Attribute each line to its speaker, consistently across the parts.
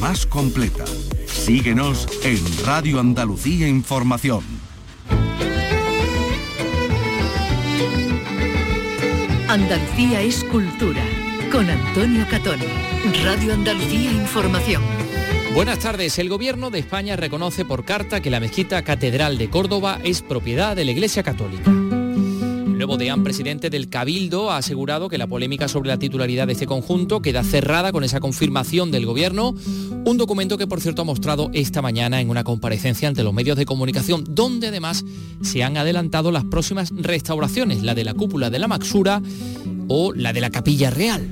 Speaker 1: más completa. Síguenos en Radio Andalucía Información.
Speaker 2: Andalucía es cultura. Con Antonio Catoni. Radio Andalucía Información.
Speaker 3: Buenas tardes. El Gobierno de España reconoce por carta que la mezquita Catedral de Córdoba es propiedad de la Iglesia Católica. Nuevo deán presidente del Cabildo ha asegurado que la polémica sobre la titularidad de este conjunto queda cerrada con esa confirmación del Gobierno, un documento que por cierto ha mostrado esta mañana en una comparecencia ante los medios de comunicación, donde además se han adelantado las próximas restauraciones, la de la cúpula de la Maxura o la de la Capilla Real.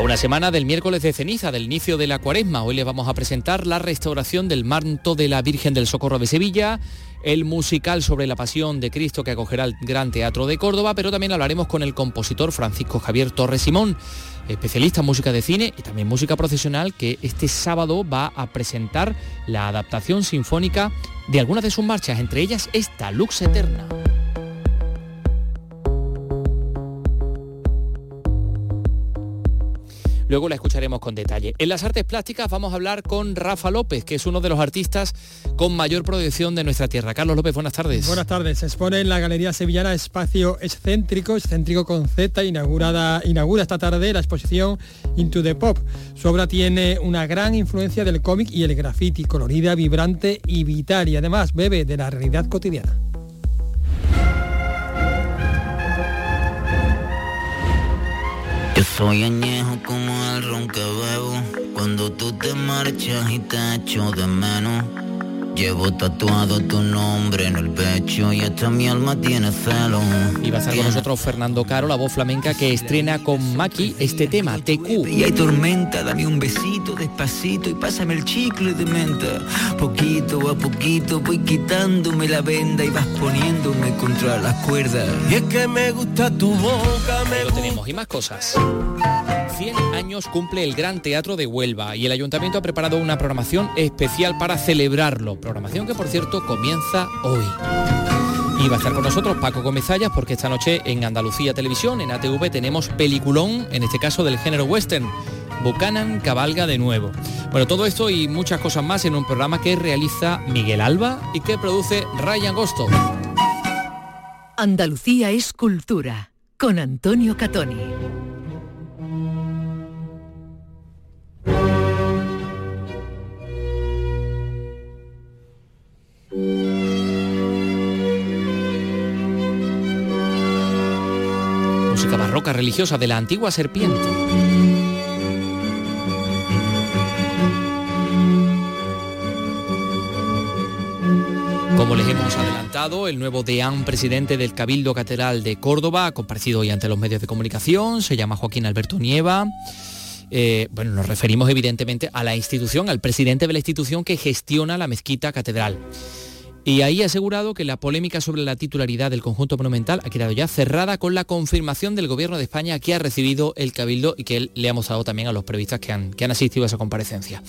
Speaker 3: A una semana del miércoles de ceniza, del inicio de la cuaresma, hoy les vamos a presentar la restauración del manto de la Virgen del Socorro de Sevilla, el musical sobre la pasión de Cristo que acogerá el Gran Teatro de Córdoba, pero también hablaremos con el compositor Francisco Javier Torres Simón, especialista en música de cine y también música profesional, que este sábado va a presentar la adaptación sinfónica de algunas de sus marchas, entre ellas esta, Lux Eterna. Luego la escucharemos con detalle. En las artes plásticas vamos a hablar con Rafa López, que es uno de los artistas con mayor proyección de nuestra tierra. Carlos López, buenas tardes.
Speaker 4: Buenas tardes. Se expone en la Galería Sevillana Espacio Excéntrico, excéntrico con Z, inaugurada, inaugura esta tarde la exposición Into the Pop. Su obra tiene una gran influencia del cómic y el graffiti, colorida, vibrante y vital, y además bebe de la realidad cotidiana.
Speaker 5: Yo soy añejo como el ron que bebo. Cuando tú te marchas y te echo de menos. Llevo tatuado tu nombre en el pecho y hasta mi alma tiene celo.
Speaker 3: Y va a estar con nosotros Fernando Caro, la voz flamenca que estrena con Maki este tema, TQ.
Speaker 5: Y hay tormenta, dame un besito despacito y pásame el chicle de menta. Poquito a poquito voy quitándome la venda y vas poniéndome contra las cuerdas.
Speaker 6: Y es que me gusta tu boca, me
Speaker 3: Ahí lo tenemos y más cosas. 100 años cumple el Gran Teatro de Huelva y el Ayuntamiento ha preparado una programación especial para celebrarlo. Programación que por cierto comienza hoy. Y va a estar con nosotros Paco Comezallas porque esta noche en Andalucía Televisión, en ATV, tenemos peliculón, en este caso del género western. Buchanan cabalga de nuevo. Bueno, todo esto y muchas cosas más en un programa que realiza Miguel Alba y que produce Ryan Gosto.
Speaker 2: Andalucía es cultura. Con Antonio Catoni.
Speaker 3: Barroca religiosa de la antigua serpiente. Como les hemos adelantado, el nuevo deán presidente del Cabildo Catedral de Córdoba ha comparecido hoy ante los medios de comunicación, se llama Joaquín Alberto Nieva. Eh, bueno, nos referimos evidentemente a la institución, al presidente de la institución que gestiona la mezquita catedral. Y ahí ha asegurado que la polémica sobre la titularidad del conjunto monumental ha quedado ya cerrada con la confirmación del Gobierno de España que ha recibido el Cabildo y que él le ha mostrado también a los periodistas que han, que han asistido a esa comparecencia.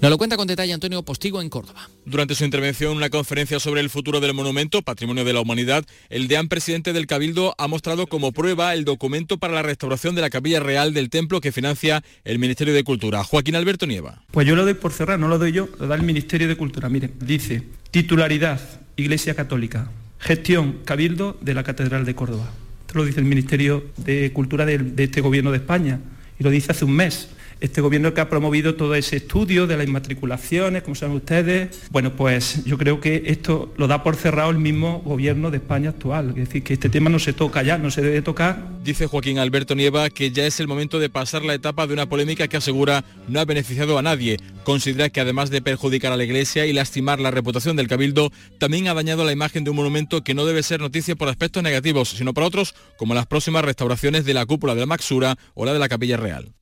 Speaker 3: Nos lo cuenta con detalle Antonio Postigo en Córdoba.
Speaker 7: Durante su intervención en una conferencia sobre el futuro del monumento, Patrimonio de la Humanidad, el deán presidente del Cabildo ha mostrado como prueba el documento para la restauración de la capilla real del templo que financia el Ministerio de Cultura. Joaquín Alberto Nieva.
Speaker 8: Pues yo lo doy por cerrar, no lo doy yo, lo da el Ministerio de Cultura. Miren, dice, titularidad, Iglesia Católica, gestión, Cabildo de la Catedral de Córdoba. Esto lo dice el Ministerio de Cultura de, de este Gobierno de España y lo dice hace un mes. Este gobierno que ha promovido todo ese estudio de las inmatriculaciones, como saben ustedes, bueno, pues yo creo que esto lo da por cerrado el mismo gobierno de España actual. Es decir, que este tema no se toca ya, no se debe tocar.
Speaker 7: Dice Joaquín Alberto Nieva que ya es el momento de pasar la etapa de una polémica que asegura no ha beneficiado a nadie. Considera que además de perjudicar a la Iglesia y lastimar la reputación del Cabildo, también ha dañado la imagen de un monumento que no debe ser noticia por aspectos negativos, sino por otros, como las próximas restauraciones de la cúpula de la Maxura o la de la Capilla Real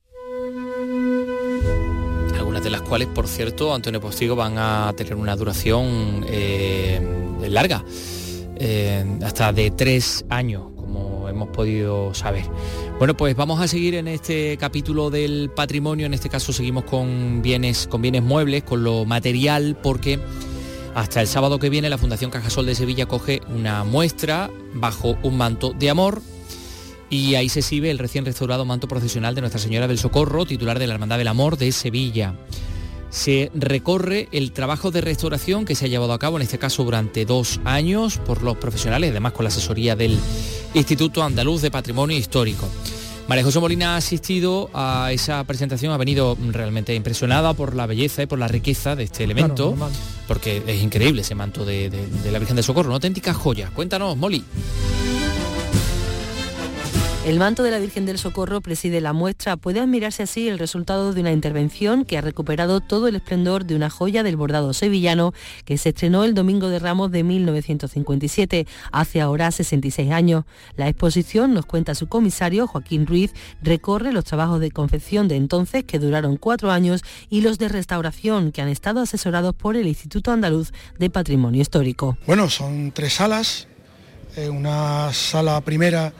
Speaker 3: de las cuales, por cierto, Antonio Postigo van a tener una duración eh, larga, eh, hasta de tres años, como hemos podido saber. Bueno, pues vamos a seguir en este capítulo del patrimonio, en este caso seguimos con bienes, con bienes muebles, con lo material, porque hasta el sábado que viene la Fundación Cajasol de Sevilla coge una muestra bajo un manto de amor y ahí se exhibe el recién restaurado manto procesional de Nuestra Señora del Socorro, titular de la Hermandad del Amor de Sevilla. Se recorre el trabajo de restauración que se ha llevado a cabo, en este caso durante dos años, por los profesionales, además con la asesoría del Instituto Andaluz de Patrimonio Histórico. María José Molina ha asistido a esa presentación, ha venido realmente impresionada por la belleza y por la riqueza de este elemento, porque es increíble ese manto de, de la Virgen del Socorro, una auténtica joya. Cuéntanos, Molly.
Speaker 9: El manto de la Virgen del Socorro preside la muestra. Puede admirarse así el resultado de una intervención que ha recuperado todo el esplendor de una joya del bordado sevillano que se estrenó el Domingo de Ramos de 1957, hace ahora 66 años. La exposición, nos cuenta su comisario, Joaquín Ruiz, recorre los trabajos de confección de entonces, que duraron cuatro años, y los de restauración, que han estado asesorados por el Instituto Andaluz de Patrimonio Histórico.
Speaker 10: Bueno, son tres salas. Eh, una sala primera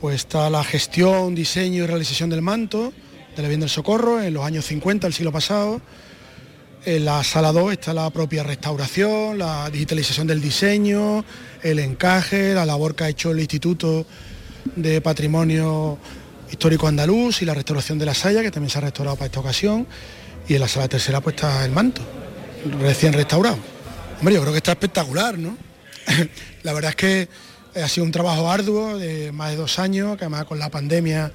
Speaker 10: pues está la gestión, diseño y realización del manto de la Virgen del Socorro en los años 50 del siglo pasado. En la sala 2 está la propia restauración, la digitalización del diseño, el encaje, la labor que ha hecho el Instituto de Patrimonio Histórico Andaluz y la restauración de la saya, que también se ha restaurado para esta ocasión. Y en la sala tercera pues está el manto, recién restaurado. Hombre, yo creo que está espectacular, ¿no? la verdad es que ha sido un trabajo arduo de más de dos años, que además con la pandemia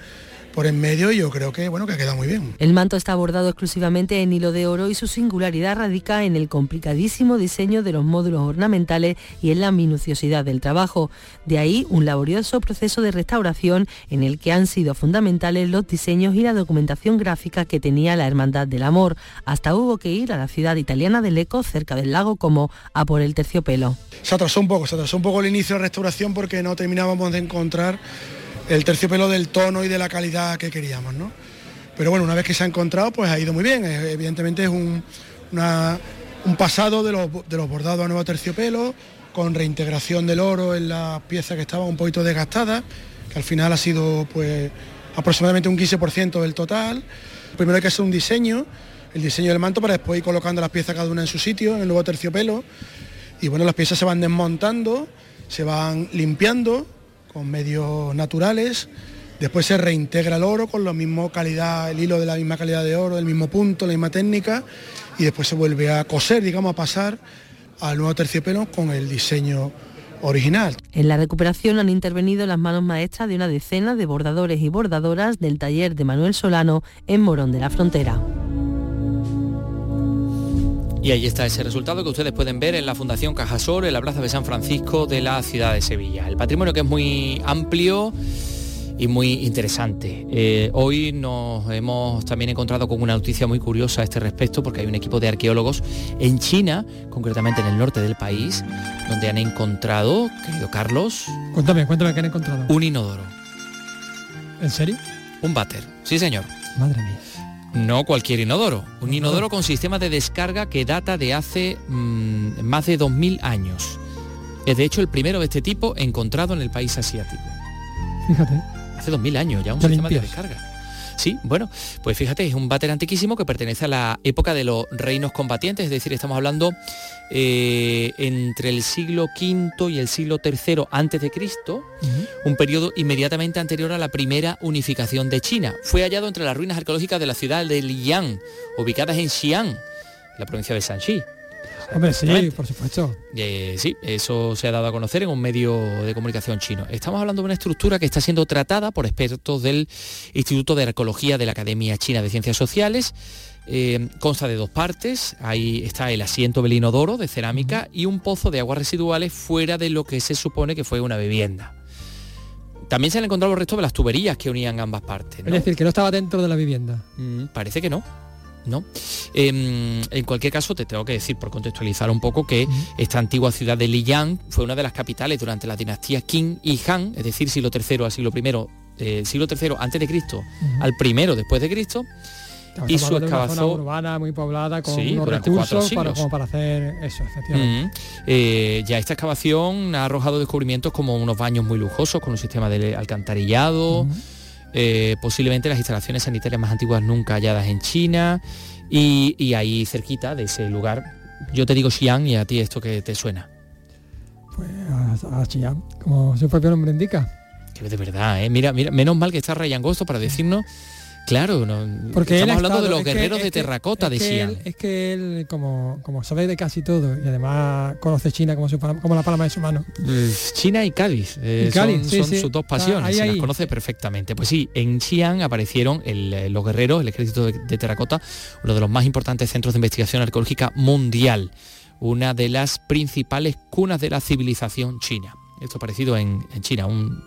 Speaker 10: por en medio y yo creo que bueno que ha quedado muy bien.
Speaker 9: El manto está bordado exclusivamente en hilo de oro y su singularidad radica en el complicadísimo diseño de los módulos ornamentales y en la minuciosidad del trabajo. De ahí un laborioso proceso de restauración en el que han sido fundamentales los diseños y la documentación gráfica que tenía la Hermandad del Amor. Hasta hubo que ir a la ciudad italiana de Leco, cerca del lago, como a por el terciopelo.
Speaker 10: Se atrasó un poco, se atrasó un poco el inicio de la restauración porque no terminábamos de encontrar el terciopelo del tono y de la calidad que queríamos, ¿no? Pero bueno, una vez que se ha encontrado, pues ha ido muy bien. Evidentemente es un, un pasado de los, de los bordados a nuevo terciopelo, con reintegración del oro en las piezas que estaban un poquito desgastadas, que al final ha sido pues aproximadamente un 15% del total. Primero hay que hacer un diseño, el diseño del manto para después ir colocando las piezas cada una en su sitio, en el nuevo terciopelo. Y bueno, las piezas se van desmontando, se van limpiando con medios naturales. Después se reintegra el oro con la misma calidad, el hilo de la misma calidad de oro, el mismo punto, la misma técnica, y después se vuelve a coser, digamos, a pasar al nuevo terciopelo con el diseño original.
Speaker 9: En la recuperación han intervenido las manos maestras de una decena de bordadores y bordadoras del taller de Manuel Solano en Morón de la Frontera.
Speaker 3: Y ahí está ese resultado que ustedes pueden ver en la Fundación Cajasol, en la Plaza de San Francisco de la ciudad de Sevilla. El patrimonio que es muy amplio y muy interesante. Eh, hoy nos hemos también encontrado con una noticia muy curiosa a este respecto porque hay un equipo de arqueólogos en China, concretamente en el norte del país, donde han encontrado, querido Carlos...
Speaker 4: Cuéntame, cuéntame qué han encontrado.
Speaker 3: Un inodoro.
Speaker 4: ¿En serio?
Speaker 3: Un váter, sí señor.
Speaker 4: Madre mía.
Speaker 3: No cualquier inodoro, un inodoro con sistema de descarga que data de hace mm, más de 2.000 años. Es de hecho el primero de este tipo encontrado en el país asiático.
Speaker 4: Fíjate.
Speaker 3: Hace 2.000 años ya un sistema de descarga. Sí, bueno, pues fíjate, es un váter antiquísimo que pertenece a la época de los reinos combatientes, es decir, estamos hablando eh, entre el siglo V y el siglo III antes de Cristo, un periodo inmediatamente anterior a la primera unificación de China. Fue hallado entre las ruinas arqueológicas de la ciudad de Liang, ubicadas en Xi'an, la provincia de Shanxi.
Speaker 4: Hombre, sí, por supuesto.
Speaker 3: Eh, sí, eso se ha dado a conocer en un medio de comunicación chino. Estamos hablando de una estructura que está siendo tratada por expertos del Instituto de Arqueología de la Academia China de Ciencias Sociales. Eh, consta de dos partes, ahí está el asiento del inodoro de cerámica y un pozo de aguas residuales fuera de lo que se supone que fue una vivienda. También se han encontrado los restos de las tuberías que unían ambas partes.
Speaker 4: Es decir, que no estaba dentro de la vivienda.
Speaker 3: Mm, parece que no. ¿No? Em, en cualquier caso, te tengo que decir, por contextualizar un poco, que esta antigua ciudad de Liyang fue una de las capitales durante la dinastía Qing y Han, es decir, siglo III al siglo I, eh, siglo III antes de Cristo al primero después de Cristo.
Speaker 4: y su excavación urbana muy poblada con unos recursos para, como para hacer eso, efectivamente.
Speaker 3: Eh, ya esta excavación ha arrojado descubrimientos como unos baños muy lujosos con un sistema de alcantarillado. Eh, posiblemente las instalaciones sanitarias más antiguas nunca halladas en China y, ahí cerquita de ese lugar. Yo te digo Xi'an y a ti esto que te suena.
Speaker 4: Pues a, Xi'an, como su propio nombre indica.
Speaker 3: Que de verdad, ¿eh? Mira, mira, menos mal que está Ryan Gosto para decirnos Claro, no,
Speaker 4: Porque
Speaker 3: estamos hablando de los
Speaker 4: que-
Speaker 3: guerreros de terracota
Speaker 4: es
Speaker 3: de
Speaker 4: que él- es que él, como, como sabe de casi todo y además conoce China como, su como la palma de su mano.
Speaker 3: Eh, China y Cádiz, eh,
Speaker 4: Y Cádiz,
Speaker 3: son,
Speaker 4: sí,
Speaker 3: son
Speaker 4: sí.
Speaker 3: sus dos pasiones,
Speaker 4: ahí,
Speaker 3: se las conoce perfectamente. Pues sí, en Xi'an aparecieron el, eh, los guerreros, el ejército de, de terracota, uno de los más importantes centros de investigación arqueológica mundial, una de las principales cunas de la civilización china. Esto parecido en, en China, un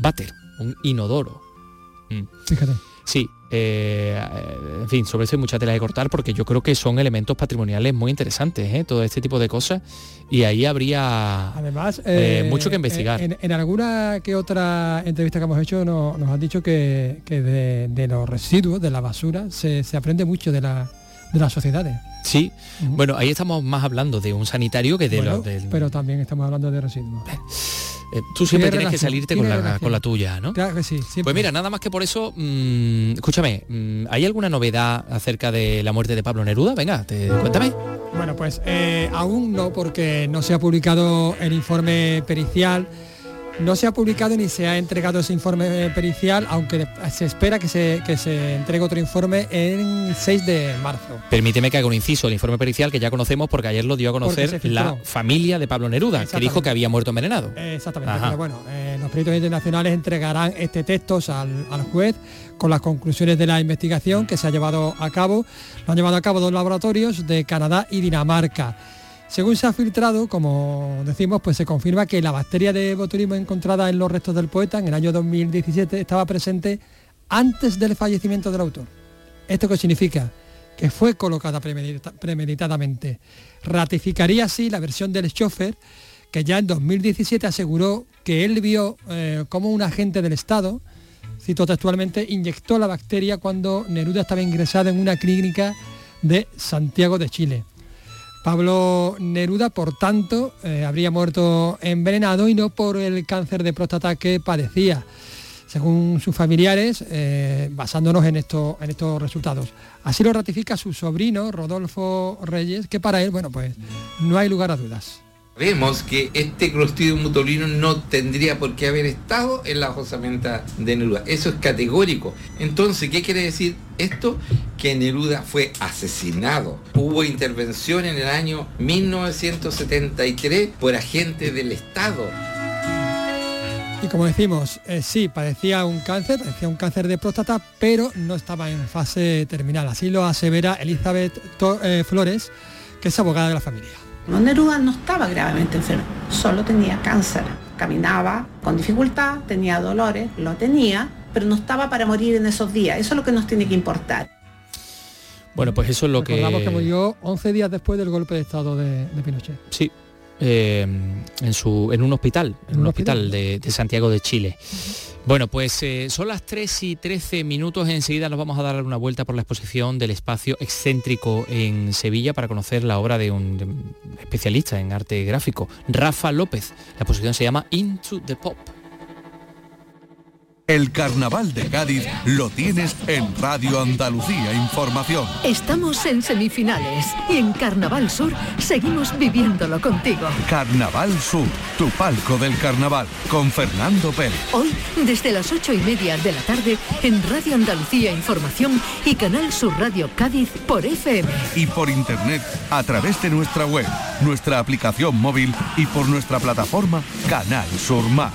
Speaker 3: váter, un inodoro. Mm.
Speaker 4: Fíjate.
Speaker 3: Sí, eh, eh, en fin, sobre eso hay mucha tela de cortar porque yo creo que son elementos patrimoniales muy interesantes, ¿eh? todo este tipo de cosas, y ahí habría
Speaker 4: Además,
Speaker 3: eh, mucho que investigar.
Speaker 4: En, en alguna que otra entrevista que hemos hecho no- nos han dicho que, que de, de los residuos, de la basura, se, se aprende mucho de, la, de las sociedades.
Speaker 3: Sí, bueno, ahí estamos más hablando de un sanitario que de
Speaker 4: Bueno,
Speaker 3: los del...
Speaker 4: Pero también estamos hablando de residuos.
Speaker 3: Eh, tú siempre
Speaker 4: Tiene
Speaker 3: tienes que salirte con la,
Speaker 4: relación.
Speaker 3: con la tuya, ¿no?
Speaker 4: Claro que sí, siempre.
Speaker 3: Pues mira, nada más que por eso, mm, escúchame, mm, ¿hay alguna novedad acerca de la muerte de Pablo Neruda? Venga, te, cuéntame.
Speaker 4: Bueno, pues eh, aún no, porque no se ha publicado el informe pericial. No se ha publicado ni se ha entregado ese informe pericial, aunque se espera que se, que se entregue otro informe en 6 de marzo.
Speaker 3: Permíteme que haga un inciso, el informe pericial que ya conocemos porque ayer lo dio a conocer la familia de Pablo Neruda, que dijo que había muerto envenenado.
Speaker 4: Exactamente,
Speaker 3: Ajá.
Speaker 4: pero bueno, eh, los peritos internacionales entregarán este texto al, al juez con las conclusiones de la investigación que se ha llevado a cabo. Lo han llevado a cabo dos laboratorios de Canadá y Dinamarca. Según se ha filtrado, como decimos, pues se confirma que la bacteria de botulismo encontrada en los restos del poeta en el año 2017 estaba presente antes del fallecimiento del autor. ¿Esto qué significa? Que fue colocada premedita- premeditadamente. Ratificaría así la versión del chofer que ya en 2017 aseguró que él vio eh, como un agente del Estado, cito textualmente, inyectó la bacteria cuando Neruda estaba ingresado en una clínica de Santiago de Chile. Pablo Neruda, por tanto, eh, habría muerto envenenado y no por el cáncer de próstata que padecía, según sus familiares, eh, basándonos en, en estos resultados. Así lo ratifica su sobrino, Rodolfo Reyes, que para él, bueno, pues no hay lugar a dudas.
Speaker 11: Vemos que este Clostridium botulinum no tendría por qué haber estado en la osamenta de Neruda. Eso es categórico. Entonces, ¿qué quiere decir esto? Que Neruda fue asesinado. Hubo intervención en el año 1973 por agentes del Estado.
Speaker 4: Y como decimos, eh, sí, padecía un cáncer, padecía un cáncer de próstata, pero no estaba en fase terminal. Así lo asevera Elizabeth eh, Flores, que es abogada de la familia.
Speaker 12: No, Neruda no estaba gravemente enfermo, solo tenía cáncer. Caminaba con dificultad, tenía dolores, lo tenía, pero no estaba para morir en esos días. Eso es lo que nos tiene que importar.
Speaker 3: Bueno, pues eso es lo
Speaker 4: Recordamos
Speaker 3: que...
Speaker 4: que murió 11 días después del golpe de Estado de, de Pinochet.
Speaker 3: Sí, eh, en, su, en un hospital, en,
Speaker 4: ¿En
Speaker 3: un
Speaker 4: un
Speaker 3: hospital,
Speaker 4: hospital?
Speaker 3: de, de Santiago de Chile. Bueno, pues eh, son las 3 y 13 minutos, enseguida nos vamos a dar una vuelta por la exposición del espacio excéntrico en Sevilla para conocer la obra de un, de un especialista en arte gráfico, Rafa López. La exposición se llama Into the Pop.
Speaker 1: El carnaval de Cádiz lo tienes en Radio Andalucía Información.
Speaker 2: Estamos en semifinales y en Carnaval Sur seguimos viviéndolo contigo.
Speaker 1: Carnaval Sur, tu palco del carnaval, con Fernando Pérez.
Speaker 2: Hoy, desde las ocho y media de la tarde, en Radio Andalucía Información y Canal Sur Radio Cádiz por FM.
Speaker 1: Y por internet a través de nuestra web, nuestra aplicación móvil y por nuestra plataforma Canal Sur Más.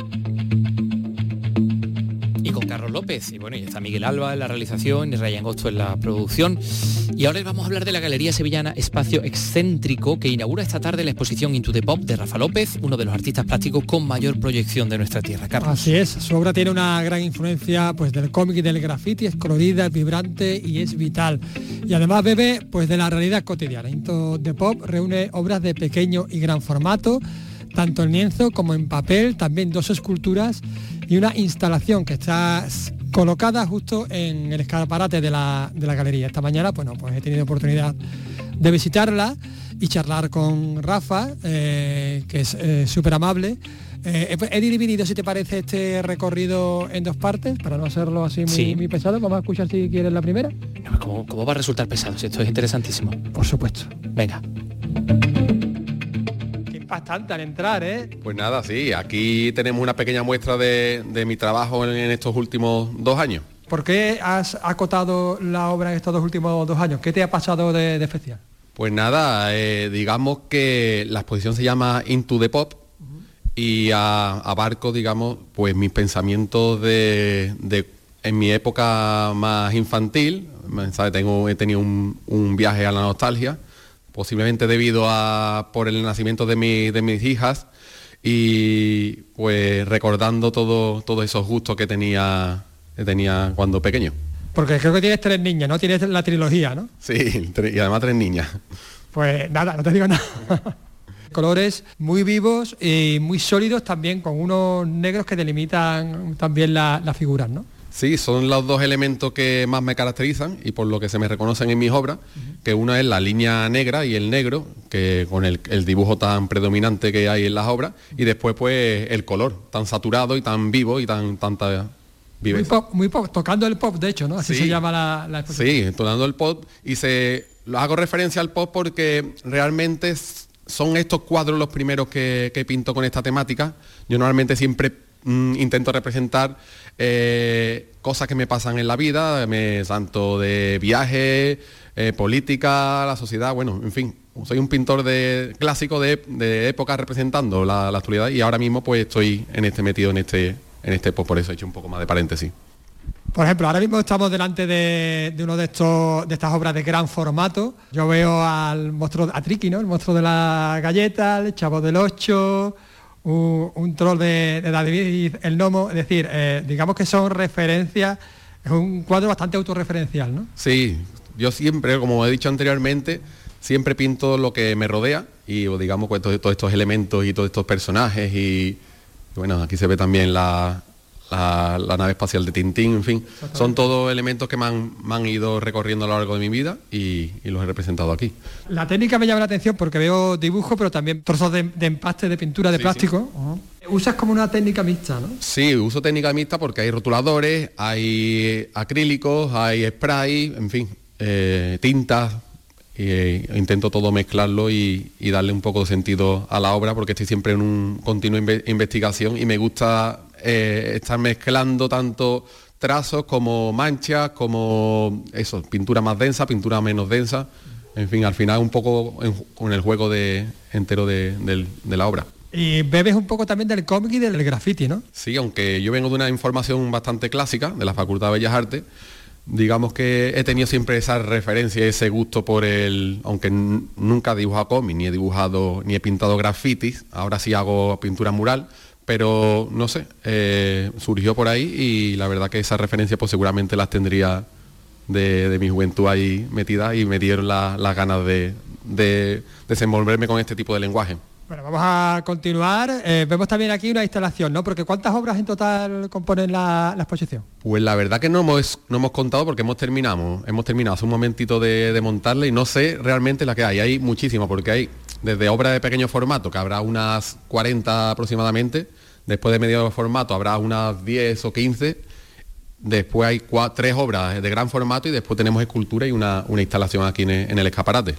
Speaker 3: Y bueno, y está Miguel Alba en la realización y Ryan Agosto en la producción. Y ahora les vamos a hablar de la Galería Sevillana Espacio Excéntrico que inaugura esta tarde la exposición Into the Pop de Rafa López, uno de los artistas plásticos con mayor proyección de nuestra tierra. Carlos.
Speaker 4: Así es, su obra tiene una gran influencia pues del cómic y del graffiti, es colorida, vibrante y es vital. Y además bebe pues de la realidad cotidiana. Into the Pop reúne obras de pequeño y gran formato, tanto en lienzo como en papel, también dos esculturas y una instalación que está colocada justo en el escaparate de la, de la galería. Esta mañana, bueno, pues he tenido oportunidad de visitarla y charlar con Rafa, eh, que es súper amable, Eh, he dividido, si te parece, este recorrido en dos partes, para no hacerlo así muy, muy pesado. Vamos a escuchar si quieres la primera.
Speaker 3: ¿Cómo, ¿Cómo, va a resultar pesado? Si esto es interesantísimo.
Speaker 4: Por supuesto.
Speaker 3: Venga.
Speaker 4: Impactante al entrar, ¿eh?
Speaker 13: Pues nada, sí, aquí tenemos una pequeña muestra de, de mi trabajo en, en estos últimos dos años.
Speaker 4: ¿Por qué has acotado la obra en estos dos últimos dos años? ¿Qué te ha pasado de, de especial?
Speaker 13: Pues nada, eh, digamos que la exposición se llama Into the Pop y a, abarco, digamos, pues mis pensamientos de, de, en mi época más infantil. ¿sabes? Tengo, he tenido un, un, viaje a la nostalgia, posiblemente debido a por el nacimiento de, mi, de mis hijas y pues recordando todo, todos esos gustos que tenía que tenía cuando pequeño.
Speaker 4: Porque creo que tienes tres niñas, ¿no? Tienes la trilogía, ¿no?
Speaker 13: Sí, y además tres niñas.
Speaker 4: Pues nada, no te digo nada. Colores muy vivos y muy sólidos también, con unos negros que delimitan también las la figuras, ¿no?
Speaker 13: Sí, son los dos elementos que más me caracterizan y por lo que se me reconocen en mis obras, que una es la línea negra y el negro, que con el, el, dibujo tan predominante que hay en las obras, y después pues el color, tan saturado y tan vivo y tan tanta
Speaker 4: muy pop, muy pop, tocando el pop, de hecho, ¿no? Así sí. se llama la, la.
Speaker 13: Sí, tocando el pop y se lo hago referencia al pop porque realmente son estos cuadros los primeros que, que pinto con esta temática. Yo normalmente siempre mm, intento representar eh, cosas que me pasan en la vida, me, tanto de viaje, eh, política, la sociedad, bueno, en fin. Soy un pintor de clásico de, de época representando la, actualidad y ahora mismo pues estoy en este metido en este en este, pues por eso he hecho un poco más de paréntesis.
Speaker 4: Por ejemplo, ahora mismo estamos delante de, de uno de estos de estas obras de gran formato. Yo veo al monstruo, a Triki, ¿no? El monstruo de la galleta, el chavo del 8, un, troll de, de, David el Nomo. Es decir, eh, digamos que son referencias, es un cuadro bastante autorreferencial, ¿no?
Speaker 13: Sí, yo siempre, como he dicho anteriormente, siempre pinto lo que me rodea y digamos pues, todos estos elementos y todos estos personajes y bueno, aquí se ve también la, la, la nave espacial de Tintín, en fin, son todos elementos que me han, me han, ido recorriendo a lo largo de mi vida y, y, los he representado aquí.
Speaker 4: La técnica me llama la atención porque veo dibujo, pero también trozos de, de empaste, de pintura, de sí, plástico. Sí. Uh -huh. Usas como una técnica mixta, ¿no?
Speaker 13: Sí, uso técnica mixta porque hay rotuladores, hay acrílicos, hay spray, en fin, eh, tintas, e intento todo mezclarlo y, y, darle un poco de sentido a la obra porque estoy siempre en un continuo inve investigación y me gusta eh, estar mezclando tanto trazos como manchas, como eso, pintura más densa, pintura menos densa, en fin, al final un poco en, con el juego de, entero de, de, de la obra.
Speaker 4: Y bebes un poco también del cómic y del graffiti, ¿no?
Speaker 13: Sí, aunque yo vengo de una información bastante clásica de la Facultad de Bellas Artes, digamos que he tenido siempre esa referencia, ese gusto por el, aunque nunca he dibujado cómic, ni he dibujado, ni he pintado grafitis, ahora sí hago pintura mural, pero no sé, eh, surgió por ahí y la verdad que esa referencia pues seguramente las tendría de, de mi juventud ahí metida y me dieron las la ganas de, de desenvolverme con este tipo de lenguaje.
Speaker 4: Bueno, vamos a continuar. Eh, vemos también aquí una instalación, ¿no? Porque ¿cuántas obras en total componen la, la exposición?
Speaker 13: Pues la verdad que no hemos, no hemos contado porque hemos terminado, hemos terminado hace un momentito de, de montarla y no sé realmente la que hay. Hay muchísimas porque hay desde obras de pequeño formato, que habrá unas 40 aproximadamente, después de medio formato habrá unas 10 o 15, después hay cuatro, tres obras de gran formato y después tenemos escultura y una, una instalación aquí en el, en el escaparate.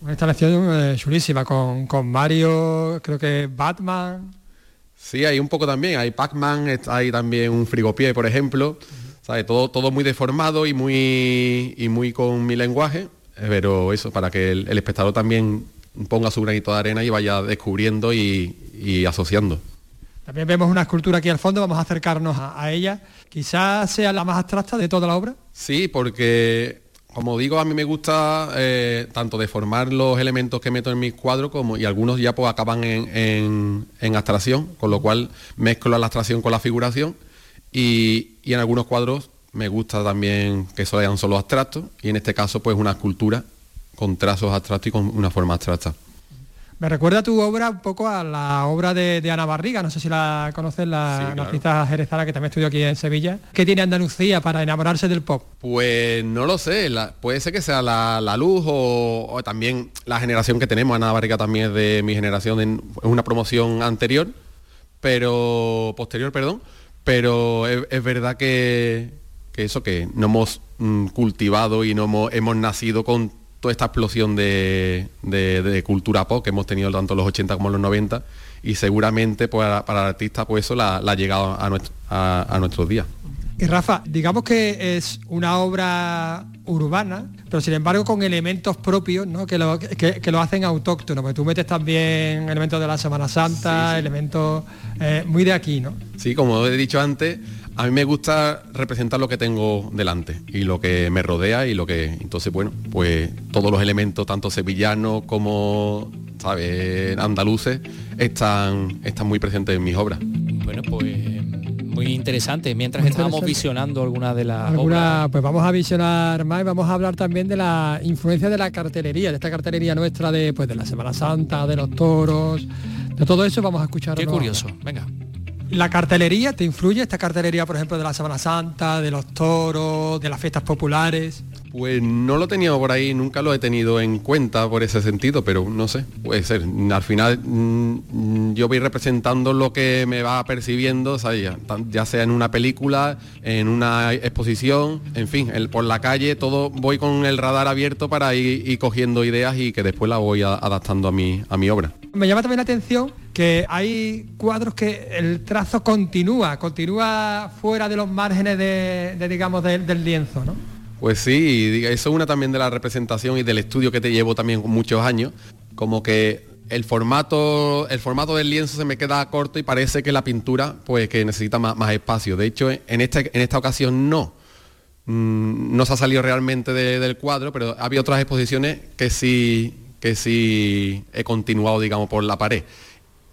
Speaker 4: Una instalación eh, chulísima con, con, Mario, creo que Batman.
Speaker 13: Sí, hay un poco también, hay Pac-Man, hay también un frigopié, por ejemplo. ¿sabe? Todo, todo muy deformado y muy, y muy con mi lenguaje, eh, pero eso, para que el, el espectador también ponga su granito de arena y vaya descubriendo y, y, asociando.
Speaker 4: También vemos una escultura aquí al fondo, vamos a acercarnos a, ella. Quizás sea la más abstracta de toda la obra.
Speaker 13: Sí, porque como digo, a mí me gusta eh, tanto deformar los elementos que meto en mis cuadros como y algunos ya pues acaban en, en, en abstracción, con lo cual mezclo la abstracción con la figuración y, y, en algunos cuadros me gusta también que sean solo abstractos y en este caso pues una escultura con trazos abstractos y con una forma abstracta.
Speaker 4: Me recuerda tu obra un poco a la obra de, de Ana Barriga, no sé si la conoces, la, sí, claro. artista jerezana que también estudió aquí en Sevilla. ¿Qué tiene Andalucía para enamorarse del pop?
Speaker 13: Pues no lo sé, la, puede ser que sea la, la luz o, o, también la generación que tenemos. Ana Barriga también es de mi generación, en, es una promoción anterior, pero posterior, perdón, pero es, es verdad que, que eso, que no hemos mm, cultivado y no hemos, hemos nacido con toda esta explosión de, de- de cultura pop que hemos tenido tanto en los 80 como en los 90 y seguramente pues, para, para el artista pues eso la, la ha llegado a, nuestro- a- a nuestros días.
Speaker 4: Y Rafa, digamos que es una obra urbana, pero sin embargo con elementos propios, ¿no? Que lo, que, que lo hacen autóctono, porque tú metes también elementos de la Semana Santa, elementos eh, muy de aquí, ¿no?
Speaker 13: Sí, como he dicho antes, a mí me gusta representar lo que tengo delante y lo que me rodea y lo que... Entonces, bueno, pues todos los elementos, tanto sevillanos como, ¿sabes?, andaluces, están, están muy presentes en mis obras.
Speaker 3: Bueno, pues muy interesante. Mientras
Speaker 4: Muy
Speaker 3: estábamos
Speaker 4: interesante.
Speaker 3: visionando alguna de las obras.
Speaker 4: Alguna, pues vamos a visionar más y vamos a hablar también de la influencia de la cartelería, de esta cartelería nuestra de, pues, de la Semana Santa, de los toros, de todo eso vamos a escuchar.
Speaker 3: Qué curioso. Venga.
Speaker 4: ¿La cartelería te influye? Esta cartelería, por ejemplo, de la Semana Santa, de los toros, de las fiestas populares.
Speaker 13: Pues no lo tenía por ahí, nunca lo he tenido en cuenta por ese sentido, pero no sé, puede ser. Al final mm, yo voy representando lo que me va percibiendo. Ya, sea en una película, en una exposición, en fin, por la calle, todo voy con el radar abierto para ir, cogiendo ideas y que después la voy adaptando a mi, a mi obra.
Speaker 4: Me llama también la atención que hay cuadros que el trazo continúa, continúa fuera de los márgenes de, digamos, del lienzo, ¿no?
Speaker 13: Pues sí, eso es una también de la representación y del estudio que te llevo también muchos años, como que el formato, el formato del lienzo se me queda corto y parece que la pintura pues que necesita más, espacio. De hecho, en, este, en esta ocasión no. Mm, no se ha salido realmente de- del cuadro, pero había otras exposiciones que sí, que sí he continuado, digamos, por la pared.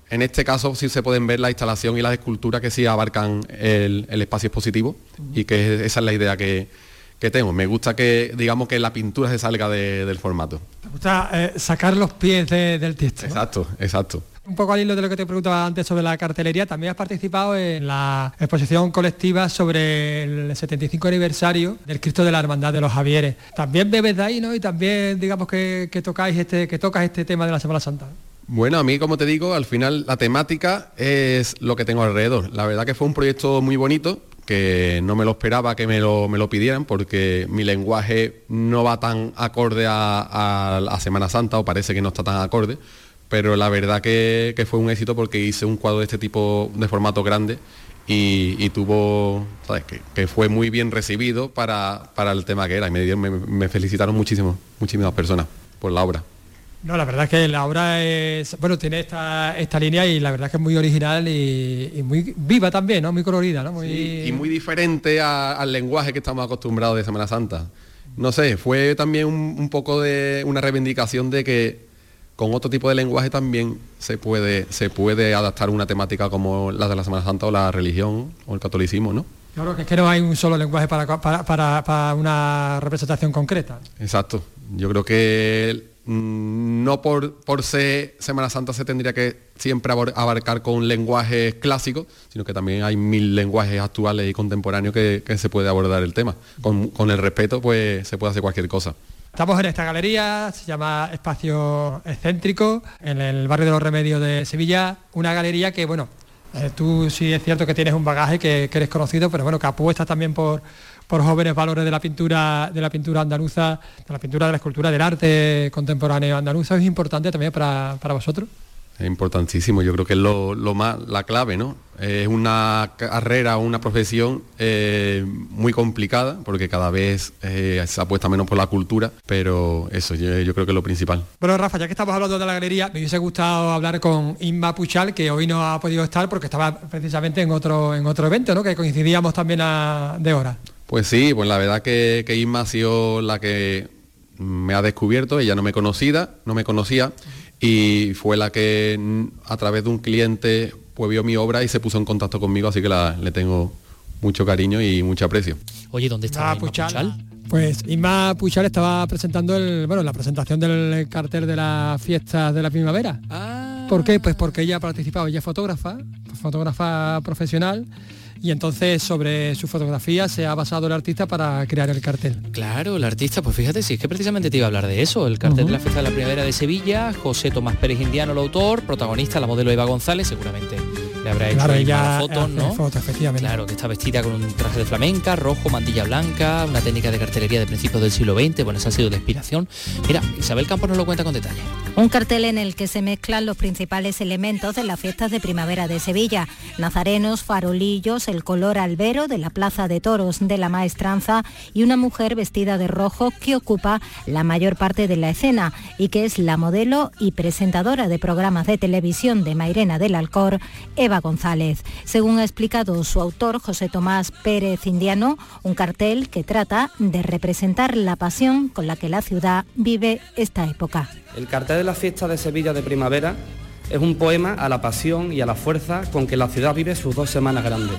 Speaker 13: En este caso sí se pueden ver la instalación y las esculturas que sí abarcan el, espacio expositivo y que es- esa es la idea que, que tengo. Me gusta que, digamos, que la pintura se salga de- del formato.
Speaker 4: Me gusta eh, sacar los pies de- del tiesto. ¿no?
Speaker 13: Exacto, exacto.
Speaker 4: Un poco al hilo de lo que te preguntaba antes sobre la cartelería, también has participado en la exposición colectiva sobre el 75 aniversario del Cristo de la Hermandad de los Javieres. También bebes de ahí, ¿no? Y también digamos que, que tocáis este, que tocas este tema de la Semana Santa.
Speaker 13: Bueno, a mí, como te digo, al final la temática es lo que tengo alrededor. La verdad que fue un proyecto muy bonito, que no me lo esperaba que me lo, me lo pidieran, porque mi lenguaje no va tan acorde a, a- a Semana Santa, o parece que no está tan acorde, pero la verdad que, que fue un éxito porque hice un cuadro de este tipo de formato grande y, y tuvo, ¿sabes? Que, que fue muy bien recibido para, para el tema que era. Y me, me, me felicitaron muchísimo, muchísimas personas por la obra.
Speaker 4: No, la verdad es que la obra es, bueno, tiene esta, esta línea y la verdad es que es muy original y, y muy viva también, ¿no? Muy colorida, ¿no? Muy,
Speaker 13: y muy diferente a- al lenguaje que estamos acostumbrados de Semana Santa. No sé, fue también un, un poco de una reivindicación de que con otro tipo de lenguaje también se puede, se puede adaptar una temática como la de la Semana Santa o la religión o el catolicismo, ¿no?
Speaker 4: Claro que es que no hay un solo lenguaje para, para, para- para una representación concreta.
Speaker 13: Exacto. Yo creo que no por, por ser Semana Santa se tendría que siempre abarcar con lenguajes clásicos, sino que también hay mil lenguajes actuales y contemporáneos que, se puede abordar el tema. Con, con el respeto, pues se puede hacer cualquier cosa.
Speaker 4: Estamos en esta galería, se llama Espacio Excéntrico, en el barrio de los Remedios de Sevilla, una galería que, bueno, eh, tú sí es cierto que tienes un bagaje, que, que eres conocido, pero bueno, que apuestas también por, por jóvenes valores de la pintura, de la pintura andaluza, de la pintura de la escultura, del arte contemporáneo andaluza, es importante también para, para vosotros.
Speaker 13: Es importantísimo, yo creo que es lo, lo más, la clave, ¿no? Es una carrera, una profesión eh, muy complicada, porque cada vez eh, se apuesta menos por la cultura, pero eso yo, yo creo que es lo principal.
Speaker 4: Bueno, Rafa, ya que estamos hablando de la galería, me hubiese gustado hablar con Inma Puchal, que hoy no ha podido estar porque estaba precisamente en otro, en otro evento, ¿no? Que coincidíamos también a- de hora.
Speaker 13: Pues sí, pues la verdad que, que Isma ha sido la que me ha descubierto, ella no me conocida, no me conocía, y fue la que a través de un cliente pues vio mi obra y se puso en contacto conmigo, así que la- le tengo mucho cariño y mucho aprecio.
Speaker 3: Oye, ¿dónde está
Speaker 4: Inma Puchal?
Speaker 3: Puchal?
Speaker 4: Pues Inma Puchal estaba presentando el, bueno, la presentación del cartel de las fiestas de la primavera. ¿Por qué? Pues porque ella ha participado, ella es fotógrafa, fotógrafa profesional, y entonces sobre su fotografía se ha basado el artista para crear el cartel.
Speaker 3: Claro, el artista, pues fíjate, si es que precisamente te iba a hablar de eso, el cartel de la fiesta de la primavera de Sevilla, José Tomás Pérez Indiano, el autor, protagonista, la modelo Eva González, seguramente le habrá hecho
Speaker 4: Claro,
Speaker 3: ahí
Speaker 4: ella hace
Speaker 3: ¿no?
Speaker 4: fotos, efectivamente.
Speaker 3: Claro, que está vestida con un traje de flamenca, rojo, mantilla blanca, una técnica de cartelería de principios del siglo XX, bueno, esa ha sido la inspiración. Mira, Isabel Campos nos lo cuenta con detalle.
Speaker 14: Un cartel en el que se mezclan los principales elementos de las fiestas de primavera de Sevilla. Nazarenos, farolillos, el color albero de la Plaza de Toros de la Maestranza y una mujer vestida de rojo que ocupa la mayor parte de la escena y que es la modelo y presentadora de programas de televisión de Mairena del Alcor, Eva González. Según ha explicado su autor, José Tomás Pérez Indiano, un cartel que trata de representar la pasión con la que la ciudad vive esta época.
Speaker 15: El cartel de la fiesta de Sevilla de primavera es un poema a la pasión y a la fuerza con que la ciudad vive sus dos semanas grandes.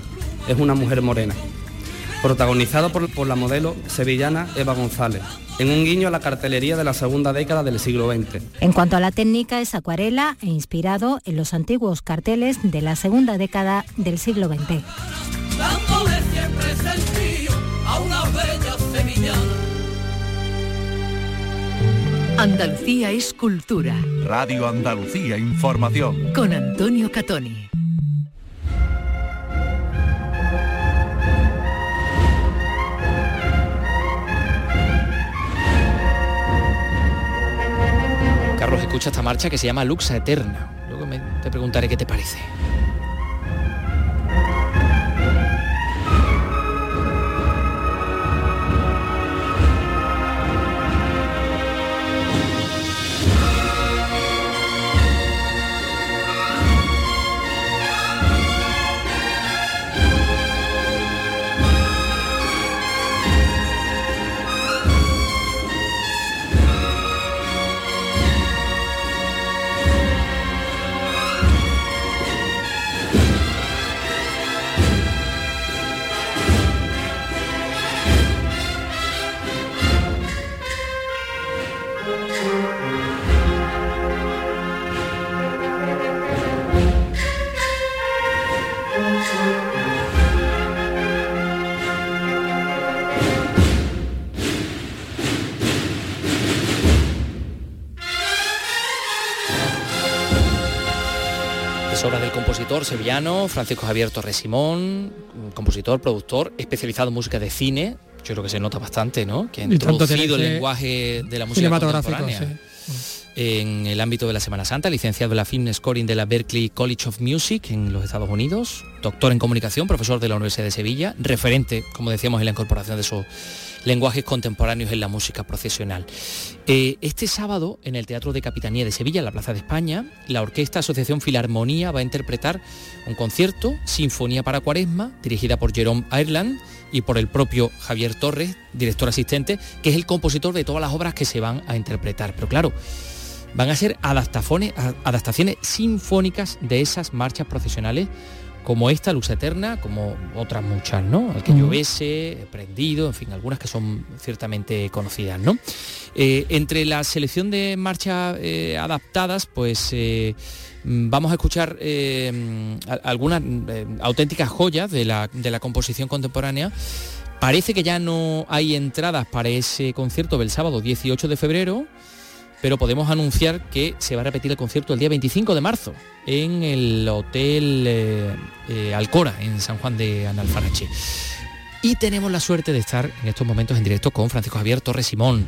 Speaker 15: Es una mujer morena, protagonizado por, por la modelo sevillana Eva González, en un guiño a la cartelería de la segunda década del siglo XX.
Speaker 14: En cuanto a la técnica, es acuarela e inspirado en los antiguos carteles de la segunda década del siglo XX.
Speaker 2: Andalucía es cultura.
Speaker 1: Radio Andalucía Información.
Speaker 2: Con Antonio Catoni.
Speaker 3: Escucha esta marcha que se llama Luxa Eterna. Luego me- te preguntaré qué te parece. Sevillano Francisco Javier Torres Simón, compositor, productor, especializado en música de cine. Yo creo que se nota bastante, ¿no? Que ha introducido el lenguaje de la música contemporánea en el ámbito de la Semana Santa, licenciado en la Film Scoring de la Berklee College of Music en los Estados Unidos, doctor en comunicación, profesor de la Universidad de Sevilla, referente, como decíamos, en la incorporación de esos lenguajes contemporáneos en la música procesional. Eh, este sábado, en el Teatro de Capitanía de Sevilla, en la Plaza de España, la Orquesta Asociación Filarmonía va a interpretar un concierto, Sinfonía para Cuaresma, dirigida por Jerome Ireland y por el propio Javier Torres, director asistente, que es el compositor de todas las obras que se van a interpretar. Pero claro, van a ser adaptaciones, sinfónicas de esas marchas procesionales como esta Luz Eterna, como otras muchas, ¿no? El que llovese, prendido, en fin, algunas que son ciertamente conocidas, ¿no? Eh, entre la selección de marchas eh, adaptadas, pues eh, mm, vamos a escuchar mm, algunas auténticas joyas de la, de la composición contemporánea. Parece que ya no hay entradas para ese concierto del sábado 18 de febrero, pero podemos anunciar que se va a repetir el concierto el día 25 de marzo en el Hotel eh, eh, Alcora, en San Juan de Analfarache. Y tenemos la suerte de estar en estos momentos en directo con Francisco Javier Torres Simón.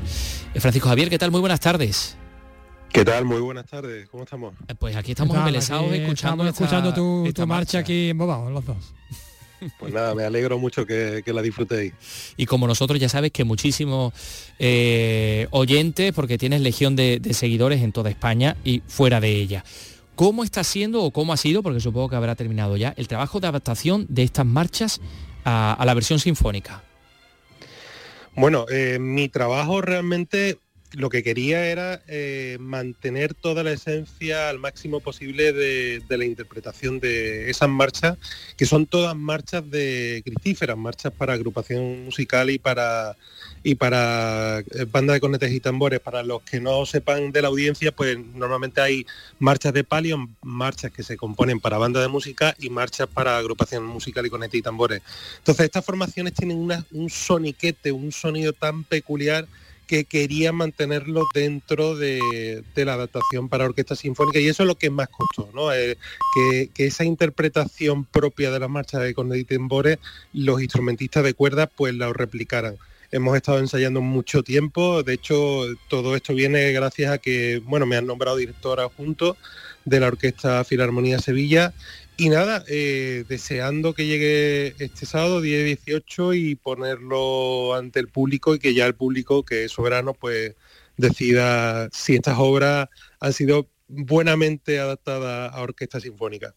Speaker 3: Eh, Francisco Javier, ¿qué tal? Muy buenas tardes.
Speaker 16: ¿Qué tal? Muy buenas tardes. ¿Cómo estamos?
Speaker 3: Eh, Pues aquí estamos embelesados escuchando,
Speaker 4: estamos escuchando tu,
Speaker 3: esta
Speaker 4: tu marcha aquí en Bobao, los dos.
Speaker 16: Pues nada, me alegro mucho que, que la disfrutéis.
Speaker 3: y como nosotros ya sabes que muchísimos eh, oyentes, porque tienes legión de, de seguidores en toda España y fuera de ella. ¿Cómo está siendo o cómo ha sido, porque supongo que habrá terminado ya, el trabajo de adaptación de estas marchas a, a la versión sinfónica?
Speaker 16: Bueno, eh, mi trabajo realmente lo que quería era eh, mantener toda la esencia al máximo posible de, la interpretación de esas marchas, que son todas marchas de cristíferas, marchas para agrupación musical y para y para eh, banda de cornetes y tambores. Para los que no sepan de la audiencia, pues normalmente hay marchas de palio, marchas que se componen para banda de música y marchas para agrupación musical y cornetes y tambores. Entonces estas formaciones tienen un soniquete, un sonido tan peculiar que quería mantenerlo dentro de, la adaptación para orquesta sinfónica y eso es lo que más costó, ¿no? Eh, que, esa interpretación propia de la marcha de cornet los instrumentistas de cuerdas pues la replicaran. Hemos estado ensayando mucho tiempo, de hecho todo esto viene gracias a que, bueno, me han nombrado directora junto de la Orquesta Filarmonía Sevilla y nada, eh, deseando que llegue este sábado 10-18 y ponerlo ante el público y que ya el público, que es soberano, pues decida si estas obras han sido buenamente adaptadas a orquesta sinfónica.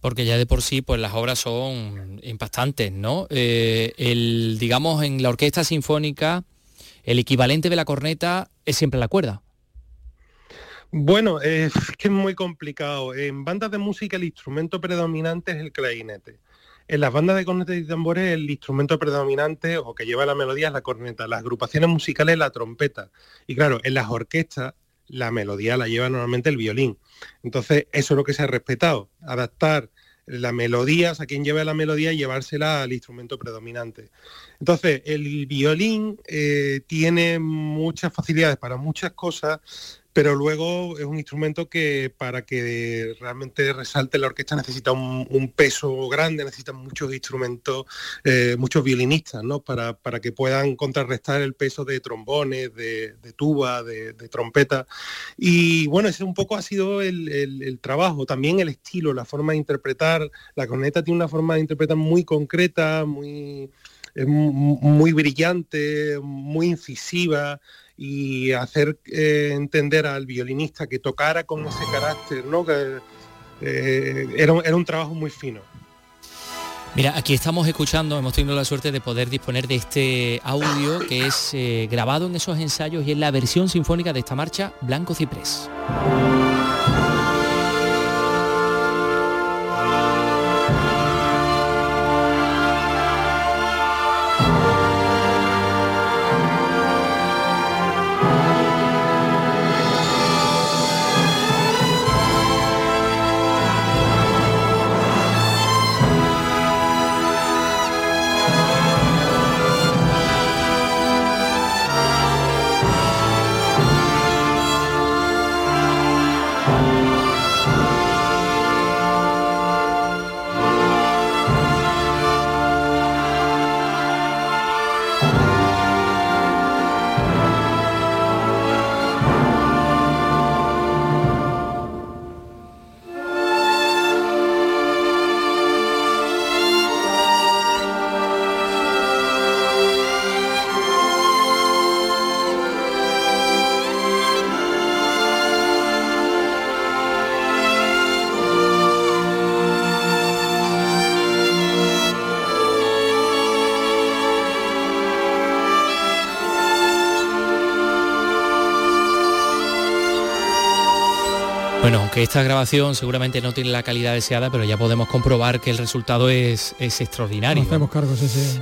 Speaker 3: Porque ya de por sí, pues las obras son impactantes, ¿no? Eh, el, digamos, en la orquesta sinfónica, el equivalente de la corneta es siempre la cuerda.
Speaker 16: Bueno, es que es muy complicado. En bandas de música el instrumento predominante es el clarinete. En las bandas de cornetas y tambores el instrumento predominante o que lleva la melodía es la corneta. Las agrupaciones musicales la trompeta. Y claro, en las orquestas la melodía la lleva normalmente el violín. Entonces, eso es lo que se ha respetado. Adaptar la melodía, a quien lleva la melodía y llevársela al instrumento predominante. Entonces, el violín eh, tiene muchas facilidades para muchas cosas, pero luego es un instrumento que para que realmente resalte la orquesta necesita un, peso grande, necesita muchos instrumentos, eh, muchos violinistas, ¿no? Para, para, que puedan contrarrestar el peso de trombones, de, tuba, de, trompeta. Y bueno, ese un poco ha sido el, trabajo, también el estilo, la forma de interpretar. La corneta tiene una forma de interpretar muy concreta, muy muy brillante, muy incisiva y hacer eh, entender al violinista que tocara con ese carácter, ¿no? Eh, era, era un trabajo muy fino.
Speaker 3: Mira, aquí estamos escuchando, hemos tenido la suerte de poder disponer de este audio que es eh, grabado en esos ensayos y es la versión sinfónica de esta marcha Blanco Ciprés. Esta grabación seguramente no tiene la calidad deseada, pero ya podemos comprobar que el resultado es, extraordinario.
Speaker 4: hacemos cargo,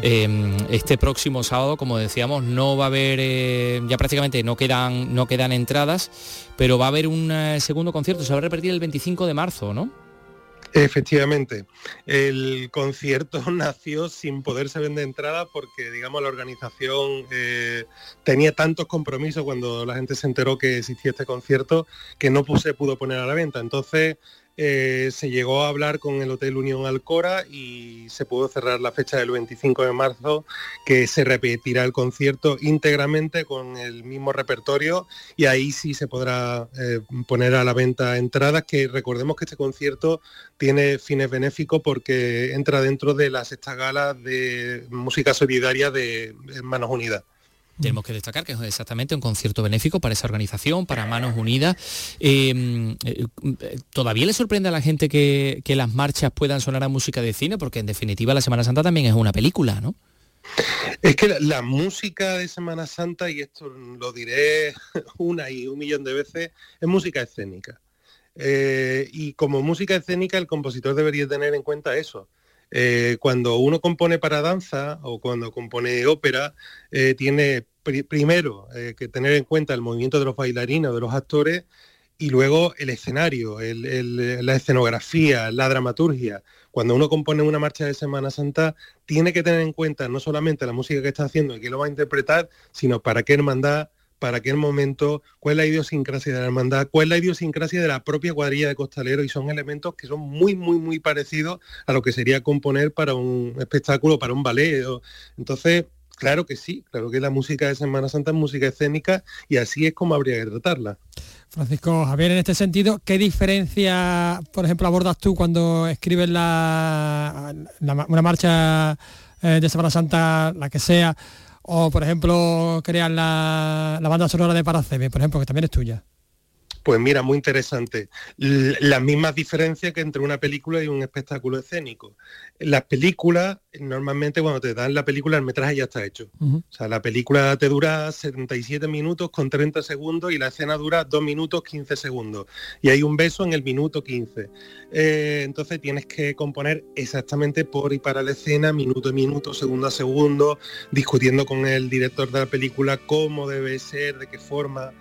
Speaker 3: em, este próximo sábado, como decíamos, no va a haber, eh, ya prácticamente no quedan, no quedan entradas, pero va a haber un eh, segundo concierto, se va a repetir el 25 de marzo, ¿no?
Speaker 16: Efectivamente, el concierto nació sin poderse vender entrada porque, digamos, la organización eh, tenía tantos compromisos cuando la gente se enteró que existía este concierto que no se pudo poner a la venta. Entonces, eh, se llegó a hablar con el Hotel Unión Alcora y se pudo cerrar la fecha del 25 de marzo, que se repetirá el concierto íntegramente con el mismo repertorio y ahí sí se podrá eh, poner a la venta entradas, que recordemos que este concierto tiene fines benéficos porque entra dentro de la sexta gala de música solidaria de Manos Unidas.
Speaker 3: Tenemos que destacar que es exactamente un concierto benéfico para esa organización, para Manos Unidas. Em, eh, ¿Todavía le sorprende a la gente que, las marchas puedan sonar a música de cine? Porque en definitiva la Semana Santa también es una película, ¿no?
Speaker 16: Es que la, música de Semana Santa, y esto lo diré una y un millón de veces, es música escénica. Eh, y como música escénica el compositor debería tener en cuenta eso, eh, cuando uno compone para danza o cuando compone ópera, eh, tiene primero eh, que tener en cuenta el movimiento de los bailarines de los actores y luego el escenario, la escenografía, la dramaturgia. Cuando uno compone una marcha de Semana Santa, tiene que tener en cuenta no solamente la música que está haciendo y que lo va a interpretar, sino para qué hermandad, para aquel momento, cuál es la idiosincrasia de la hermandad, cuál es la idiosincrasia de la propia cuadrilla de costaleros y son elementos que son muy, muy, muy parecidos a lo que sería componer para un espectáculo, para un ballet. Entonces, Claro que sí, claro que la música de Semana Santa es música escénica y así es como habría que tratarla.
Speaker 4: Francisco Javier, en este sentido, ¿qué diferencia, por ejemplo, abordas tú cuando escribes la, una marcha eh, de Semana Santa, la que sea, o por ejemplo creas la, la banda sonora de Paraceme, por ejemplo, que también es tuya?
Speaker 16: Pues mira, muy interesante. Las mismas diferencias que entre una película y un espectáculo escénico. Las películas, normalmente cuando te dan la película, el metraje ya está hecho. O sea, la película te dura 77 minutos con 30 segundos y la escena dura 2 minutos 15 segundos. Y hay un beso en el minuto 15. Eh, entonces tienes que componer exactamente por y para la escena, minuto a minuto, segundo a segundo, discutiendo con el director de la película cómo debe ser, de qué forma.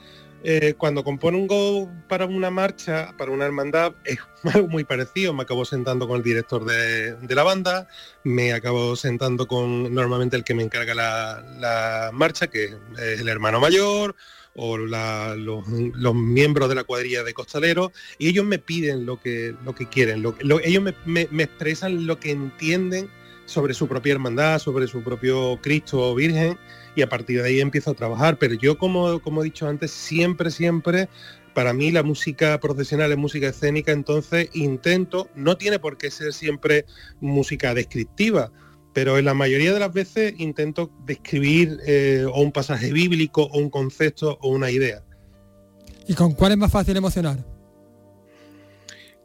Speaker 16: Eh, cuando compone un go para una marcha, para una hermandad, es algo muy parecido. Me acabo sentando con el director de, la banda, me acabo sentando con normalmente el que me encarga la, marcha, que es el hermano mayor o los, miembros de la cuadrilla de costaleros, y ellos me piden lo que, lo que quieren, ellos me, me expresan lo que entienden sobre su propia hermandad, sobre su propio Cristo o Virgen, y a partir de ahí empiezo a trabajar. Pero yo, como, como he dicho antes, siempre, siempre, para mí la música profesional es música escénica, entonces intento, no tiene por qué ser siempre música descriptiva, pero en la mayoría de las veces intento describir eh, o un pasaje bíblico o un concepto o una idea.
Speaker 4: ¿Y con cuál es más fácil emocionar?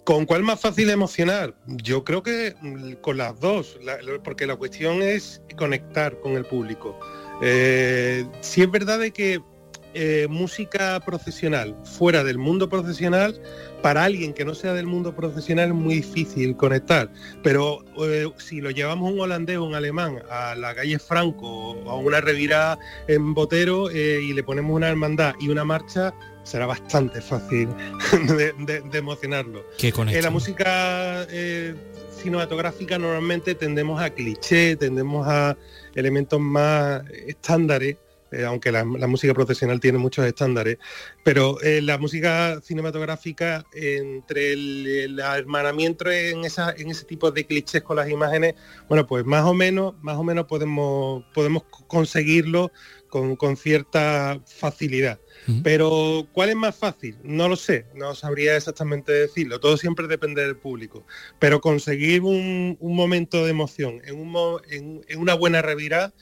Speaker 16: ¿Con cuál más fácil emocionar? Yo creo que mm, con las dos, porque la cuestión es conectar con el público. Eh, si es verdad de que eh, música profesional fuera del mundo profesional, para alguien que no sea del mundo profesional es muy difícil conectar. Pero eh, si lo llevamos un holandés o un alemán a la calle Franco o a una revirada en Botero y le ponemos una hermandad y una marcha, será bastante fácil de, emocionarlo. en la música cinematográfica normalmente tendemos a cliché, tendemos a elementos más estándares, eh, aunque la, música profesional tiene muchos estándares, pero eh, la música cinematográfica, entre el, hermanamiento en, esa, en ese tipo de clichés con las imágenes, bueno, pues más o menos, más o menos podemos, podemos conseguirlo con, con cierta facilidad. Pero ¿cuál es más fácil? No lo sé, no sabría exactamente decirlo. Todo siempre depende del público. Pero conseguir un, momento de emoción en, una buena revirada,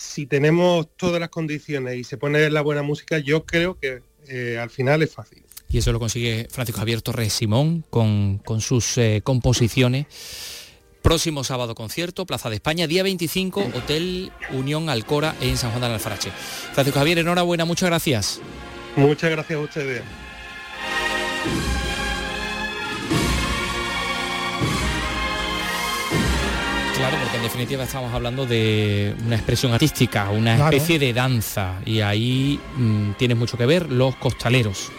Speaker 16: si tenemos todas las condiciones y se pone la buena música, yo creo que eh, al final es fácil.
Speaker 3: Y eso lo consigue Francisco Javier Torres Simón con, sus eh, composiciones. Próximo sábado concierto, Plaza de España, día 25, Hotel Unión Alcora en San Juan de Alfarache. Francisco Javier, enhorabuena, muchas gracias.
Speaker 16: Muchas gracias a ustedes.
Speaker 3: Claro, porque en definitiva estamos hablando de una expresión artística, una especie de danza, y ahí mm, tiene mucho que ver los costaleros.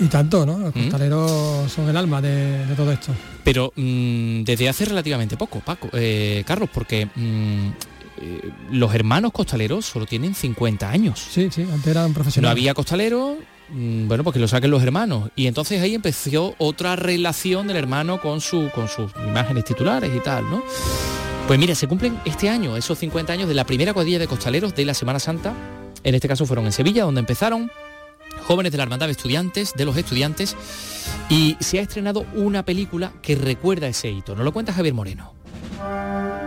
Speaker 4: Y tanto, ¿no? Los ¿Mm? costaleros son el alma de, todo esto.
Speaker 3: Pero mm, desde hace relativamente poco, Paco, eh, Carlos, porque eh, los hermanos costaleros solo tienen 50 años.
Speaker 4: Sí, sí, antes eran profesionales.
Speaker 3: No había costaleros, bueno, porque lo saquen los hermanos. Y entonces ahí empezó otra relación del hermano con, su, con sus imágenes titulares y tal, ¿no? Pues mira, se cumplen este año esos 50 años de la primera cuadrilla de costaleros de la Semana Santa. En este caso fueron en Sevilla, donde empezaron jóvenes de la Hermandad de Estudiantes, de los estudiantes, y se ha estrenado una película que recuerda ese hito. ¿No lo cuenta Javier Moreno?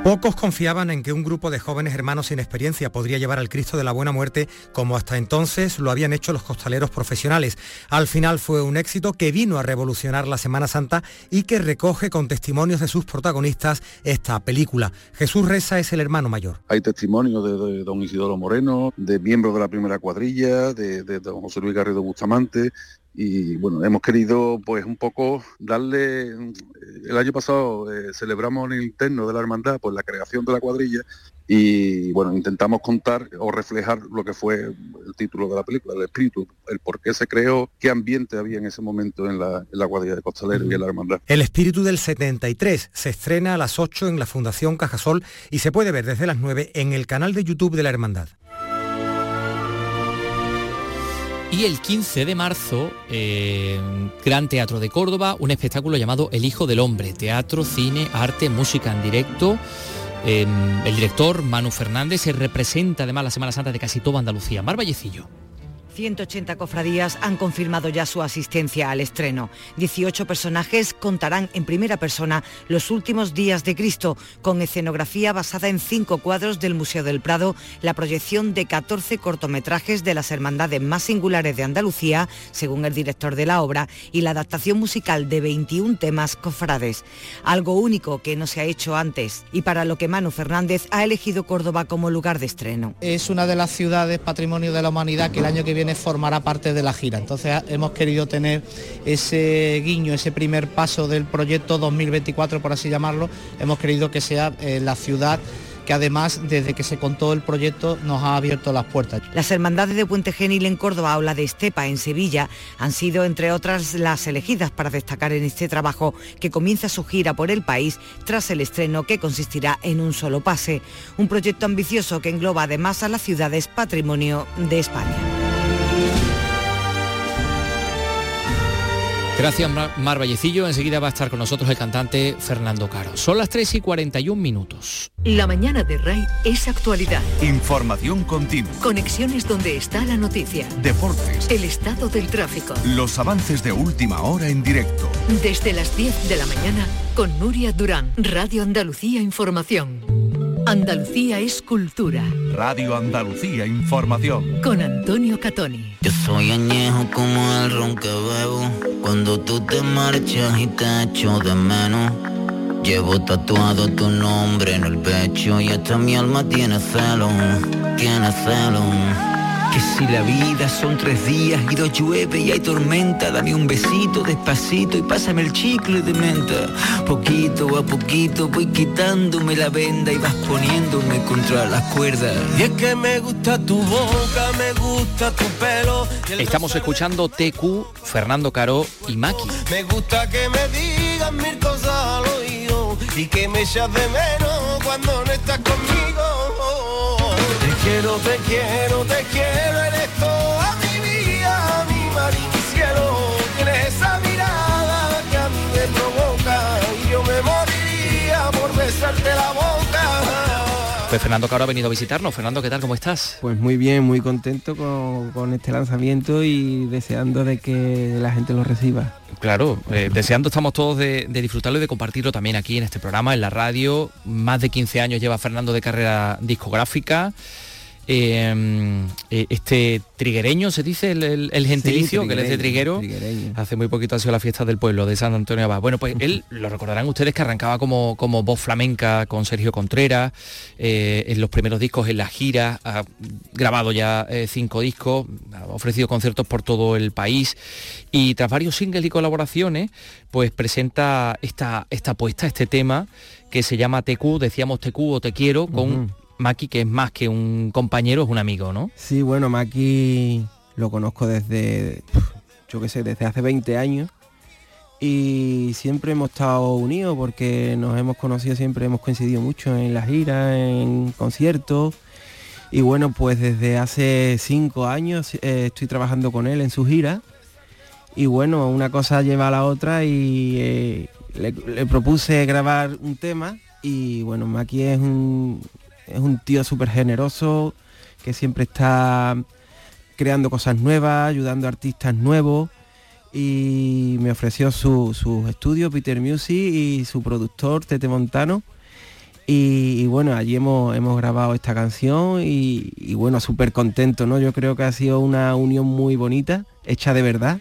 Speaker 17: Pocos confiaban en que un grupo de jóvenes hermanos sin experiencia podría llevar al Cristo de la Buena Muerte como hasta entonces lo habían hecho los costaleros profesionales. Al final fue un éxito que vino a revolucionar la Semana Santa y que recoge con testimonios de sus protagonistas esta película. Jesús Reza es el hermano mayor.
Speaker 18: Hay testimonios de, don Isidoro Moreno, de miembros de la primera cuadrilla, de, de don José Luis Garrido Bustamante, y bueno, hemos querido pues un poco darle, el año pasado eh, celebramos en el interno de la hermandad pues la creación de la cuadrilla y bueno, intentamos contar o reflejar lo que fue el título de la película, el espíritu, el por qué se creó, qué ambiente había en ese momento en la, en la cuadrilla de Costaleros y en la hermandad.
Speaker 17: El espíritu del 73 se estrena a las 8 en la Fundación Cajasol y se puede ver desde las 9 en el canal de YouTube de la hermandad.
Speaker 3: Y el 15 de marzo, eh, Gran Teatro de Córdoba, un espectáculo llamado El Hijo del Hombre, teatro, cine, arte, música en directo. Eh, el director Manu Fernández se representa además la Semana Santa de casi toda Andalucía. Mar Vallecillo.
Speaker 19: 180 cofradías han confirmado ya su asistencia al estreno. 18 personajes contarán en primera persona los últimos días de Cristo, con escenografía basada en cinco cuadros del Museo del Prado, la proyección de 14 cortometrajes de las hermandades más singulares de Andalucía, según el director de la obra, y la adaptación musical de 21 temas cofrades. Algo único que no se ha hecho antes y para lo que Manu Fernández ha elegido Córdoba como lugar de estreno.
Speaker 20: Es una de las ciudades patrimonio de la humanidad que el año que viene formará parte de la gira. Entonces hemos querido tener ese guiño, ese primer paso del proyecto 2024, por así llamarlo, hemos querido que sea eh, la ciudad que además desde que se contó el proyecto nos ha abierto las puertas.
Speaker 19: Las hermandades de Puente Genil en Córdoba o la de Estepa en Sevilla han sido entre otras las elegidas para destacar en este trabajo que comienza su gira por el país tras el estreno que consistirá en un solo pase, un proyecto ambicioso que engloba además a las ciudades patrimonio de España.
Speaker 3: Gracias Mar Vallecillo. Enseguida va a estar con nosotros el cantante Fernando Caro. Son las 3 y 41 minutos.
Speaker 2: La mañana de RAI es actualidad.
Speaker 1: Información continua.
Speaker 2: Conexiones donde está la noticia.
Speaker 1: Deportes.
Speaker 2: El estado del tráfico.
Speaker 1: Los avances de última hora en directo.
Speaker 2: Desde las 10 de la mañana con Nuria Durán. Radio Andalucía Información. Andalucía es cultura.
Speaker 1: Radio Andalucía Información.
Speaker 2: Con Antonio Catoni.
Speaker 5: Yo soy añejo como el ron que bebo. Cuando tú te marchas y te echo de menos. Llevo tatuado tu nombre en el pecho y hasta mi alma tiene celo, tiene celo.
Speaker 21: Que si la vida son tres días y dos llueve y hay tormenta, dame un besito despacito y pásame el chicle de menta. Poquito a poquito voy quitándome la venda y vas poniéndome contra las cuerdas.
Speaker 6: Y es que me gusta tu boca, me gusta tu pelo.
Speaker 3: Estamos escuchando TQ, Fernando Caro y Maki.
Speaker 6: Me gusta que me digas mil cosas al oído y que me echas de menos cuando no estás conmigo. Quiero, te quiero, te quiero, eres toda mi vida, mi mar y mi cielo. Tienes esa mirada que a mí me provoca y yo me moriría por besarte la boca.
Speaker 3: Pues Fernando Caro ha venido a visitarnos. Fernando, ¿qué tal? ¿Cómo estás?
Speaker 22: Pues muy bien, muy contento con, con este lanzamiento y deseando de que la gente lo reciba.
Speaker 3: Claro, eh, deseando estamos todos de, de disfrutarlo y de compartirlo también aquí en este programa, en la radio. Más de 15 años lleva Fernando de carrera discográfica. Eh, eh, este triguereño, se dice el, el- el gentilicio,
Speaker 22: Sí,
Speaker 3: que él es de triguero.
Speaker 22: triguereño.
Speaker 3: Hace muy poquito ha sido la fiesta del pueblo de San Antonio Abad. Bueno, pues él, lo recordarán ustedes que arrancaba como, como voz flamenca con Sergio Contreras, eh, en los primeros discos, en la gira, ha grabado ya eh, cinco discos, ha ofrecido conciertos por todo el país y tras varios singles y colaboraciones, pues presenta esta, esta apuesta, este tema que se llama TQ, decíamos TQ o Te Quiero, con. Maki, que es más que un compañero, es un amigo, ¿no?
Speaker 22: Sí, bueno, Maki lo conozco desde, yo qué sé, desde hace 20 años. Y siempre hemos estado unidos porque nos hemos conocido, siempre hemos coincidido mucho en las giras, en conciertos. Y bueno, pues desde hace cinco años eh, estoy trabajando con él en su gira. Y bueno, una cosa lleva a la otra y eh, le, le propuse grabar un tema. Y bueno, Maki es un, es un tío súper generoso que siempre está creando cosas nuevas, ayudando a artistas nuevos y me ofreció su, su estudio Peter Music y su productor Tete Montano y, bueno, allí hemos, hemos grabado esta canción y, bueno, súper contento, ¿no? Yo creo que ha sido una unión muy bonita, hecha de verdad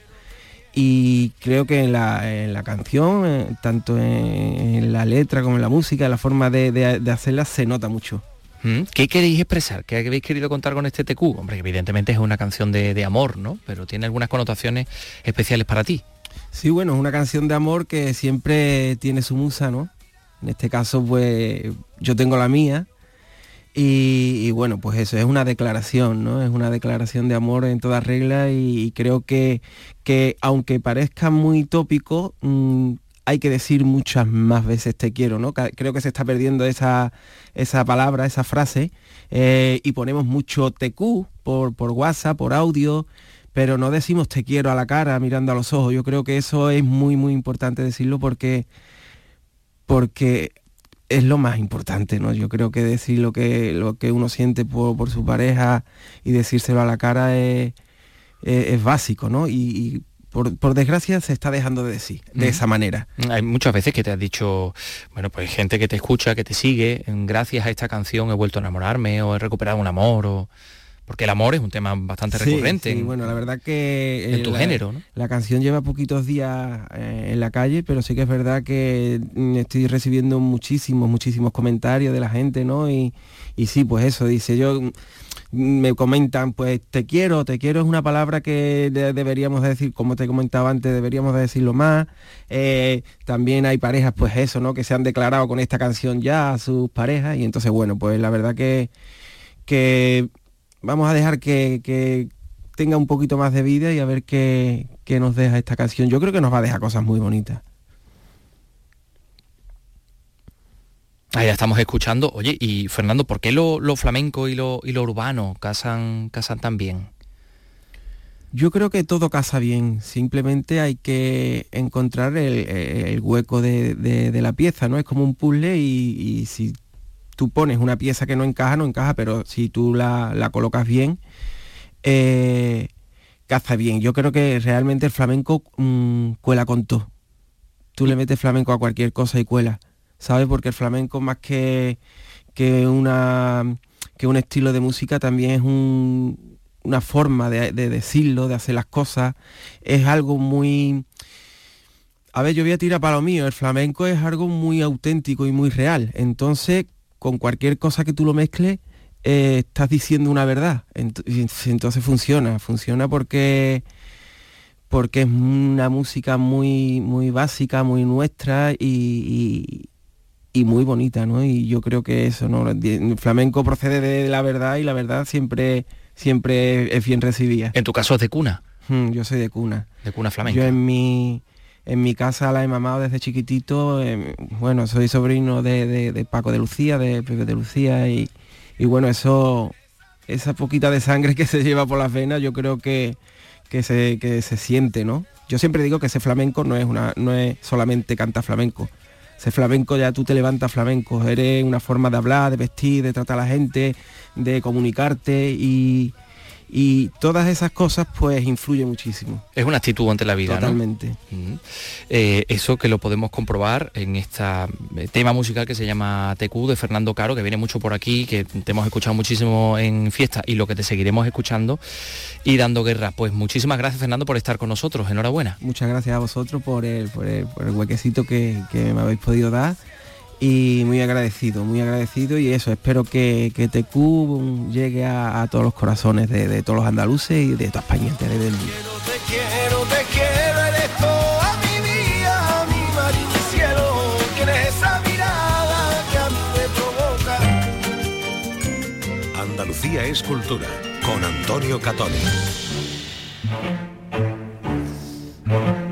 Speaker 22: y creo que en la, en la canción, eh, tanto en, en la letra como en la música, la forma de, de- de hacerla se nota mucho.
Speaker 3: ¿Mm? ¿Qué queréis expresar? ¿Qué habéis querido contar con este TQ? Hombre, evidentemente es una canción de, amor, ¿no? Pero tiene algunas connotaciones especiales para ti.
Speaker 22: Sí, bueno, es una canción de amor que siempre tiene su musa, ¿no? En este caso, pues yo tengo la mía. Y, bueno, pues eso es una declaración, ¿no? Es una declaración de amor en toda regla y, y creo que, que aunque parezca muy tópico, mm, hay que decir muchas más veces te quiero, ¿no? Creo que se está perdiendo esa, esa palabra, esa frase, eh, y ponemos mucho TQ por, por WhatsApp, por audio, pero no decimos te quiero a la cara mirando a los ojos. Yo creo que eso es muy, muy importante decirlo porque, porque es lo más importante, ¿no? Yo creo que decir lo que, lo que uno siente por, su pareja y decírselo a la cara es, es, básico, ¿no? Y, por, desgracia se está dejando de decir de esa manera.
Speaker 3: Hay muchas veces que te has dicho, bueno, pues gente que te escucha, que te sigue, gracias a esta canción he vuelto a enamorarme o he recuperado un amor o porque el amor es un tema bastante recurrente.
Speaker 22: Sí, bueno, la verdad que...
Speaker 3: En tu género, ¿no?
Speaker 22: La canción lleva poquitos días eh, en la calle, pero sí que es verdad que mm, estoy recibiendo muchísimos, muchísimos comentarios de la gente, ¿no? Y, sí, pues eso, dice yo... Me comentan, pues te quiero, te quiero es una palabra que deberíamos decir, como te comentaba antes, deberíamos de decirlo más. Eh, también hay parejas, pues eso, ¿no? Que se han declarado con esta canción ya a sus parejas y entonces, bueno, pues la verdad que, que vamos a dejar que, tenga un poquito más de vida y a ver qué, nos deja esta canción. Yo creo que nos va a dejar cosas muy bonitas.
Speaker 3: Ahí estamos escuchando. Oye, y Fernando, ¿por qué lo, flamenco y lo, y lo urbano casan, casan tan bien?
Speaker 22: Yo creo que todo casa bien, simplemente hay que encontrar el, hueco de, la pieza, ¿no? Es como un puzzle y, y si tú pones una pieza que no encaja, no encaja, pero si tú la, colocas bien, eh, caza bien. Yo creo que realmente el flamenco mm, cuela con todo. Tú le metes flamenco a cualquier cosa y cuela, ¿sabes? Porque el flamenco más que, que, una, que un estilo de música también es una forma de, decirlo, de hacer las cosas. Es algo muy... A ver, yo voy a tirar para lo mío. El flamenco es algo muy auténtico y muy real. Entonces, con cualquier cosa que tú lo mezcles, eh, estás diciendo una verdad. Entonces funciona, funciona porque porque es una música muy, muy básica, muy nuestra y, muy bonita, ¿no? Y yo creo que eso, ¿no? El flamenco procede de la verdad y la verdad siempre, siempre es bien recibida.
Speaker 3: En tu caso es de cuna.
Speaker 22: Hmm, yo soy de cuna.
Speaker 3: De cuna flamenca.
Speaker 22: Yo en mi, en mi casa la he mamado desde chiquitito. Eh, bueno, soy sobrino de, Paco de Lucía, de Pepe de Lucía y, bueno, eso, esa poquita de sangre que se lleva por las venas, yo creo que, que, se, que se siente, ¿no? Yo siempre digo que ese flamenco no es, una, no es solamente canta flamenco. Ese flamenco ya tú te levantas flamenco, eres una forma de hablar, de vestir, de tratar a la gente, de comunicarte y, y todas esas cosas pues influyen muchísimo.
Speaker 3: Es una actitud ante la vida.
Speaker 22: Totalmente.
Speaker 3: Eh, eso que lo podemos comprobar en este tema musical que se llama TQ de Fernando Caro, que viene mucho por aquí, que te hemos escuchado muchísimo en fiesta y lo que te seguiremos escuchando y dando guerra. Pues muchísimas gracias Fernando por estar con nosotros. Enhorabuena.
Speaker 22: Muchas gracias a vosotros por el, por el, huequecito que, que me habéis podido dar y muy agradecido, muy agradecido y eso, espero que, que TQ llegue a, todos los corazones de, todos los andaluces y de toda España entera del mundo.
Speaker 6: A.
Speaker 1: Andalucía es cultura, con Antonio Catoni.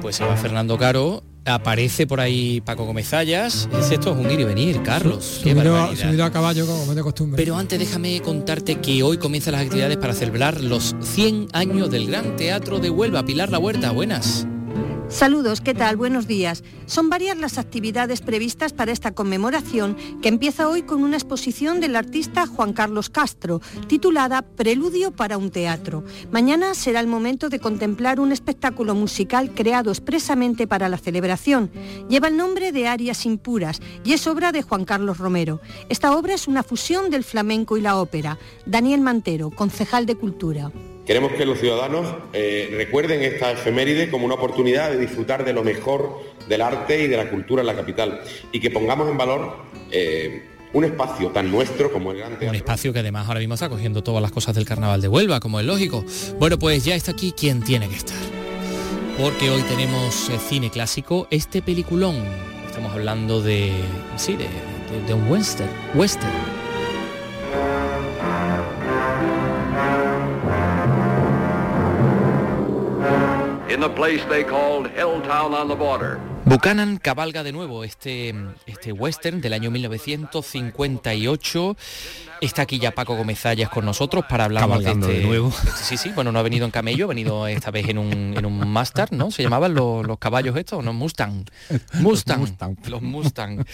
Speaker 3: Pues se va Fernando Caro aparece por ahí Paco Gomezallas. Esto es un ir y venir, Carlos.
Speaker 4: Subido, a caballo como de costumbre.
Speaker 3: Pero antes déjame contarte que hoy comienzan las actividades para celebrar los 100 años del Gran Teatro de Huelva. Pilar La Huerta, buenas.
Speaker 23: Saludos, ¿qué tal? Buenos días. Son varias las actividades previstas para esta conmemoración que empieza hoy con una exposición del artista Juan Carlos Castro, titulada Preludio para un teatro. Mañana será el momento de contemplar un espectáculo musical creado expresamente para la celebración. Lleva el nombre de Arias Impuras y es obra de Juan Carlos Romero. Esta obra es una fusión del flamenco y la ópera. Daniel Mantero, concejal de Cultura.
Speaker 24: Queremos que los ciudadanos eh, recuerden esta efeméride como una oportunidad de disfrutar de lo mejor del arte y de la cultura en la capital y que pongamos en valor eh, un espacio tan nuestro como el Gran
Speaker 3: Un espacio que además ahora mismo está cogiendo todas las cosas del Carnaval de Huelva, como es lógico. Bueno, pues ya está aquí quien tiene que estar. Porque hoy tenemos eh, cine clásico, este peliculón. Estamos hablando de, sí, de, de un western. western.
Speaker 25: In the place they called Helltown on the border.
Speaker 3: Buchanan cabalga de nuevo este, este western del año 1958. Está aquí ya Paco Gómez con nosotros para hablar de, este,
Speaker 26: de nuevo.
Speaker 3: Sí, sí, bueno, no ha venido en camello, ha venido esta vez en un, en un Mustang, ¿no? ¿Se llamaban los, los caballos estos? No, Mustang. Mustang. los Mustang.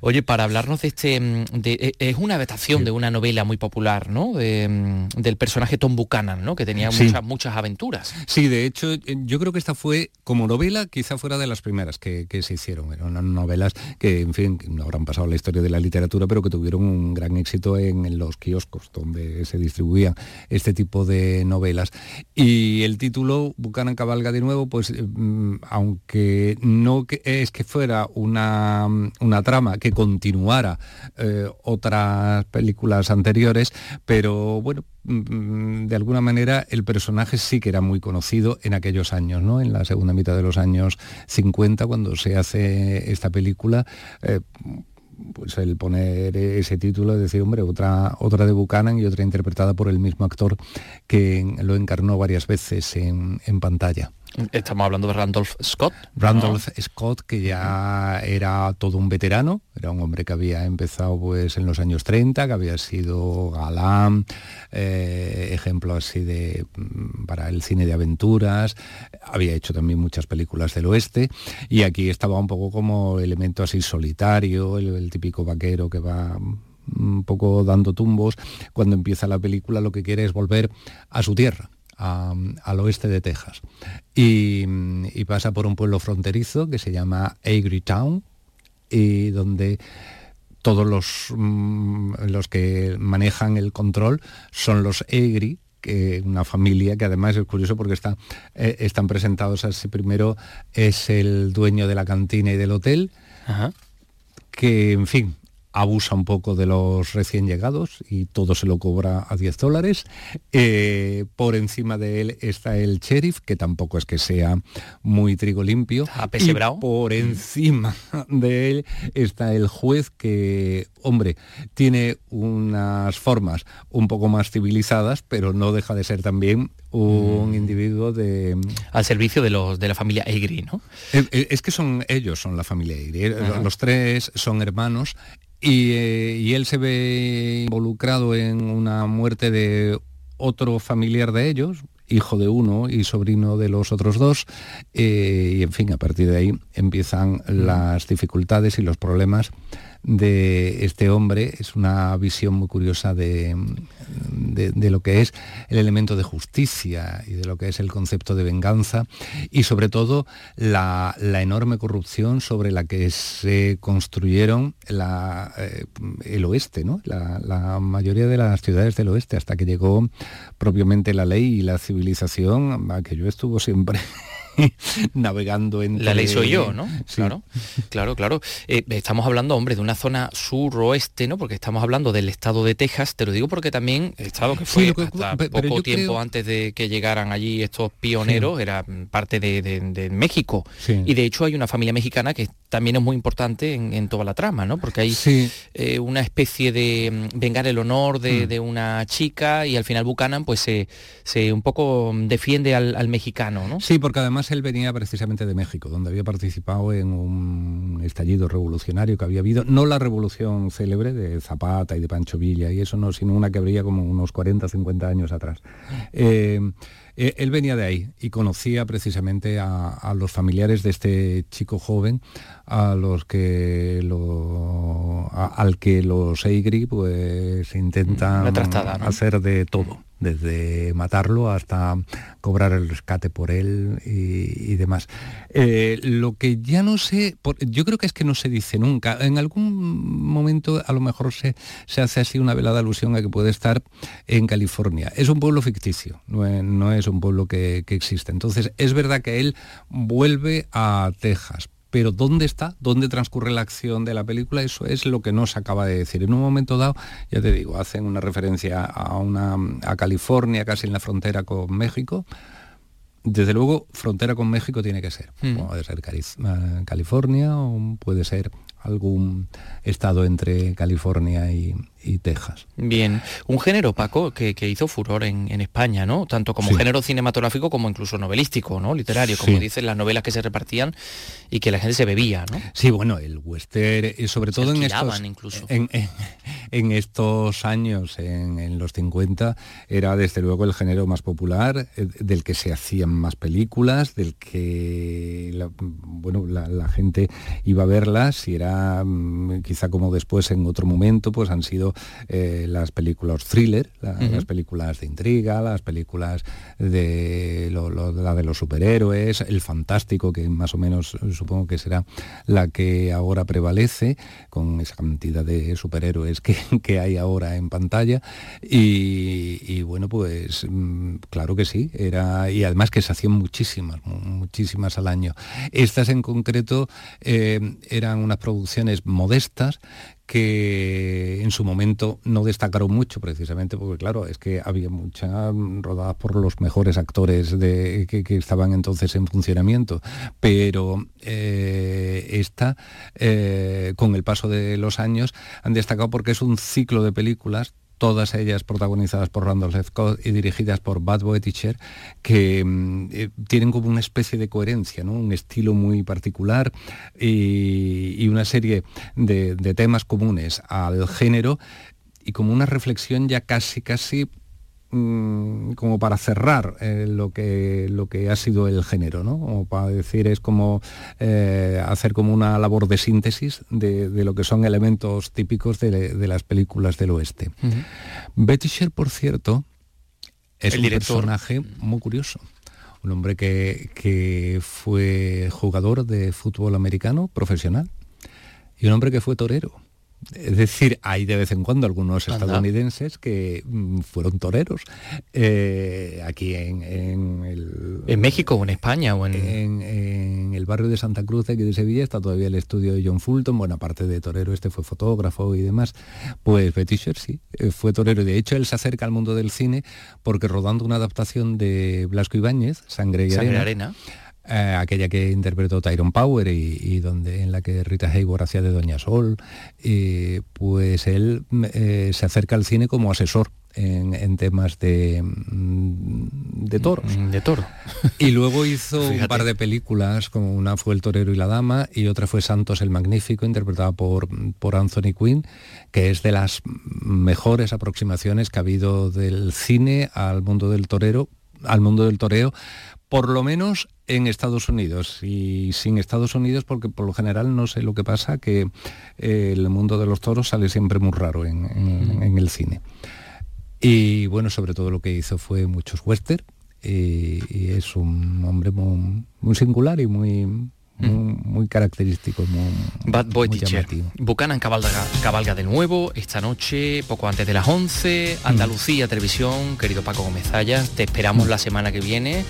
Speaker 3: Oye, para hablarnos de este... De, e, es una adaptación de una novela muy popular, ¿no? De, del personaje Tom Buchanan, ¿no? Que tenía muchas, muchas aventuras.
Speaker 26: Sí, de hecho, yo creo que esta fue, como novela, quizá fuera de las primeras que, que se hicieron. Eran novelas que, en fin, no habrán pasado la historia de la literatura, pero que tuvieron un gran éxito en, los kioscos donde se distribuían este tipo de novelas. Y el título, Buchanan cabalga de nuevo, pues mm, aunque no es que fuera una, una trama que continuara eh, otras películas anteriores, pero bueno, Mm, de alguna manera el personaje sí que era muy conocido en aquellos años, ¿no? En la segunda mitad de los años 50, cuando se hace esta película. Eh, pues el poner ese título, es decir, hombre, otra, otra de Buchanan y otra interpretada por el mismo actor que lo encarnó varias veces en pantalla.
Speaker 3: Estamos hablando de Randolph Scott.
Speaker 26: Randolph Scott, que ya era todo un veterano, era un hombre que había empezado pues en los años 30, que había sido galán, eh, ejemplo así de mm, para el cine de aventuras, había hecho también muchas películas del oeste, y aquí estaba un poco como elemento así solitario, el típico vaquero que va un poco dando tumbos, cuando empieza la película lo que quiere es volver a su tierra al oeste de Texas. Y, pasa por un pueblo fronterizo que se llama Agri Town, y donde todos los, mm, los que manejan el control son los Agri, que una familia que además es curioso porque está, eh, están presentados así. Primero es el dueño de la cantina y del hotel, que en fin, abusa un poco de los recién llegados y todo se lo cobra a 10 dólares. Eh, por encima de él está el sheriff, que tampoco es que sea muy trigo limpio.
Speaker 3: Y
Speaker 26: por encima de él está el juez que, hombre, tiene unas formas un poco más civilizadas, pero no deja de ser también un mm. individuo de...
Speaker 3: Al servicio de, los, de la familia Egri, ¿no?
Speaker 26: Eh, eh, es, que son ellos, son la familia Egri. Los tres son hermanos eh, y, él se ve involucrado en una muerte de otro familiar de ellos, hijo de uno y sobrino de los otros dos, eh, y en fin, a partir de ahí empiezan las dificultades y los problemas de este hombre es una visión muy curiosa de, lo que es el elemento de justicia y de lo que es el concepto de venganza y sobre todo la, enorme corrupción sobre la que se construyeron eh, el oeste, ¿no? La, la, mayoría de las ciudades del oeste hasta que llegó propiamente la ley y la civilización, que yo estuvo siempre navegando en
Speaker 3: La ley soy yo, ¿no? Claro, claro, claro. Eh, estamos hablando, hombre, de una zona sur-oeste, ¿no? Porque estamos hablando del estado de Texas, te lo digo porque también, estado que fue hasta poco tiempo antes de que llegaran allí estos pioneros, era parte de, México. Y de hecho hay una familia mexicana que también es muy importante en, toda la trama, ¿no? Porque hay eh, una especie de mm, vengar el honor mm. de, una chica y al final Buchanan pues se, se un poco defiende al, al mexicano, ¿no?
Speaker 26: Sí, porque además él venía precisamente de México, donde había participado en un estallido revolucionario que había habido, no la revolución célebre de Zapata y de Pancho Villa y eso no, sino una que habría como unos 40, 50 años atrás. Eh, eh, él venía de ahí y conocía precisamente a, los familiares de este chico joven, a los que al que los Eigri pues intentan hacer de todo desde matarlo hasta cobrar el rescate por él y, demás. Eh, lo que ya no sé, yo creo que es que no se dice nunca. En algún momento a lo mejor se, se hace así una velada alusión a que puede estar en California. Es un pueblo ficticio, no es, un pueblo que, que existe. Entonces es verdad que él vuelve a Texas, pero ¿dónde está? ¿Dónde transcurre la acción de la película? Eso es lo que no se acaba de decir. En un momento dado, ya te digo, hacen una referencia a, una, a California, casi en la frontera con México. Desde luego, frontera con México tiene que ser. Hmm. Puede ser California o puede ser algún estado entre California y, y Texas.
Speaker 3: Bien, un género, Paco, que, hizo furor en, España, ¿no? Tanto como género cinematográfico como incluso novelístico, ¿no? Literario, como dicen las novelas que se repartían y que la gente se bebía, ¿no?
Speaker 26: Sí, bueno, el western, y sobre todo en estos,
Speaker 3: incluso.
Speaker 26: En, estos años, en, los 50, era desde luego el género más popular, eh, del que se hacían más películas, del que la, bueno, la, gente iba a verlas y era mm, quizá como después en otro momento, pues han sido eh, las películas thriller, las películas de intriga, las películas de la de los superhéroes, el fantástico, que más o menos supongo que será la que ahora prevalece, con esa cantidad de superhéroes que, que hay ahora en pantalla. Y, bueno, pues mm, claro que sí, era, y además que se hacían muchísimas, muchísimas al año. Estas en concreto eh, eran unas producciones modestas que en su momento no destacaron mucho precisamente porque claro es que había muchas rodadas por los mejores actores que, estaban entonces en funcionamiento. Pero eh, esta eh, con el paso de los años han destacado porque es un ciclo de películas todas ellas protagonizadas por Randolph Scott y dirigidas por Bud Boetticher, que mm, eh, tienen como una especie de coherencia, un estilo muy particular y, una serie de temas comunes al género y como una reflexión ya casi casi Mm, como para cerrar eh, lo, que, lo que ha sido el género, ¿no? Como para decir, es como eh, hacer como una labor de síntesis de, lo que son elementos típicos de, las películas del oeste. Betty Sher, por cierto, es un personaje muy curioso. Un hombre que, que fue jugador de fútbol americano profesional y un hombre que fue torero. Es decir, hay de vez en cuando algunos estadounidenses que mm, fueron toreros. Eh, aquí en,
Speaker 3: el, ¿En México o en España? O
Speaker 26: en... En, el barrio de Santa Cruz aquí de Sevilla está todavía el estudio de John Fulton. Bueno, aparte de torero, este fue fotógrafo y demás. Pues Betty sí, eh, fue torero. Y de hecho, él se acerca al mundo del cine porque rodando una adaptación de Blasco Ibáñez, Sangre y
Speaker 3: arena
Speaker 26: eh, aquella que interpretó Tyrone Power y, donde en la que Rita Hayworth hacía de Doña Sol, pues él eh, se acerca al cine como asesor en, temas de, mm, de toros.
Speaker 3: Mm, de toro.
Speaker 26: Y luego hizo un par de películas, como una fue El Torero y la Dama y otra fue Santos el Magnífico, interpretada por, por Anthony Quinn, que es de las mejores aproximaciones que ha habido del cine al mundo del torero, al mundo del toreo, por lo menos en Estados Unidos. Y sin Estados Unidos porque por lo general no sé lo que pasa que eh, el mundo de los toros sale siempre muy raro en, el cine. Y bueno sobre todo lo que hizo fue muchos western y, es un hombre muy, singular y muy muy, característico, muy,
Speaker 3: Bad Boy Teacher. Buchanan cabalga, cabalga de nuevo esta noche, poco antes de las 11, Andalucía Televisión, querido Paco Gómez te esperamos la semana que viene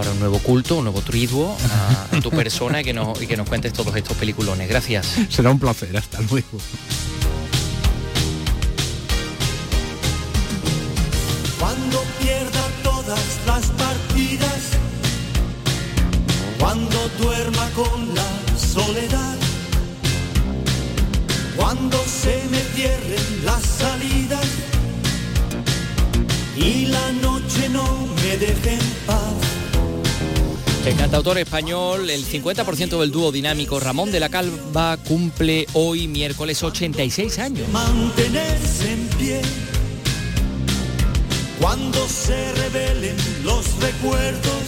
Speaker 3: para un nuevo culto, un nuevo triduo a, tu persona y que, nos, y que nos cuentes todos estos peliculones. Gracias.
Speaker 26: Será un placer, hasta luego.
Speaker 27: Cuando pierda todas las partidas, cuando duerma con la soledad, cuando se me cierren las salidas y la noche no me deje en paz
Speaker 3: el cantautor español, el 50% del dúo dinámico Ramón de la Calva cumple hoy miércoles 86 años.
Speaker 27: Mantenerse en pie cuando se revelen los recuerdos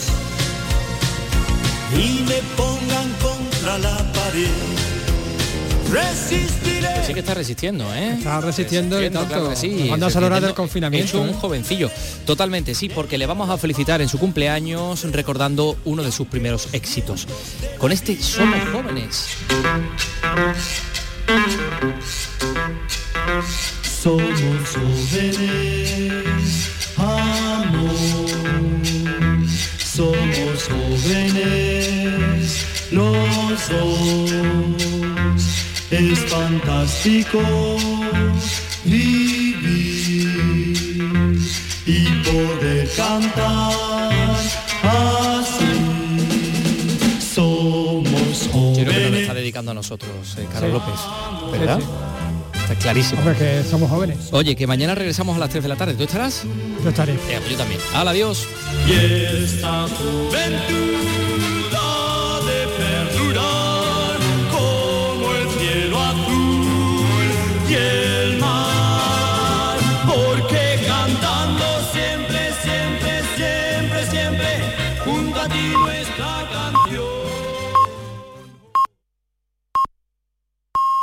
Speaker 27: y me pongan contra la pared Resistiré.
Speaker 3: sí que está resistiendo, ¿eh?
Speaker 4: Está resistiendo,
Speaker 3: tanto. Claro sí.
Speaker 4: Cuando has hora del confinamiento.
Speaker 3: Es un ¿eh? jovencillo. Totalmente, sí, porque le vamos a felicitar en su cumpleaños recordando uno de sus primeros éxitos. Con este Somos Jóvenes.
Speaker 27: Somos jóvenes, amor. Somos jóvenes, los dos es fantástico vivir y poder cantar así. Somos jóvenes.
Speaker 3: Quiero que nos está dedicando a nosotros, eh, Carlos López, ¿verdad? está clarísimo.
Speaker 4: Porque somos jóvenes.
Speaker 3: Oye, que mañana regresamos a las 3 de la tarde. ¿Tú estarás?
Speaker 4: Yo estaré.
Speaker 3: Eh, pues yo también. ¡Hala, adiós!
Speaker 27: Y esta juventud My.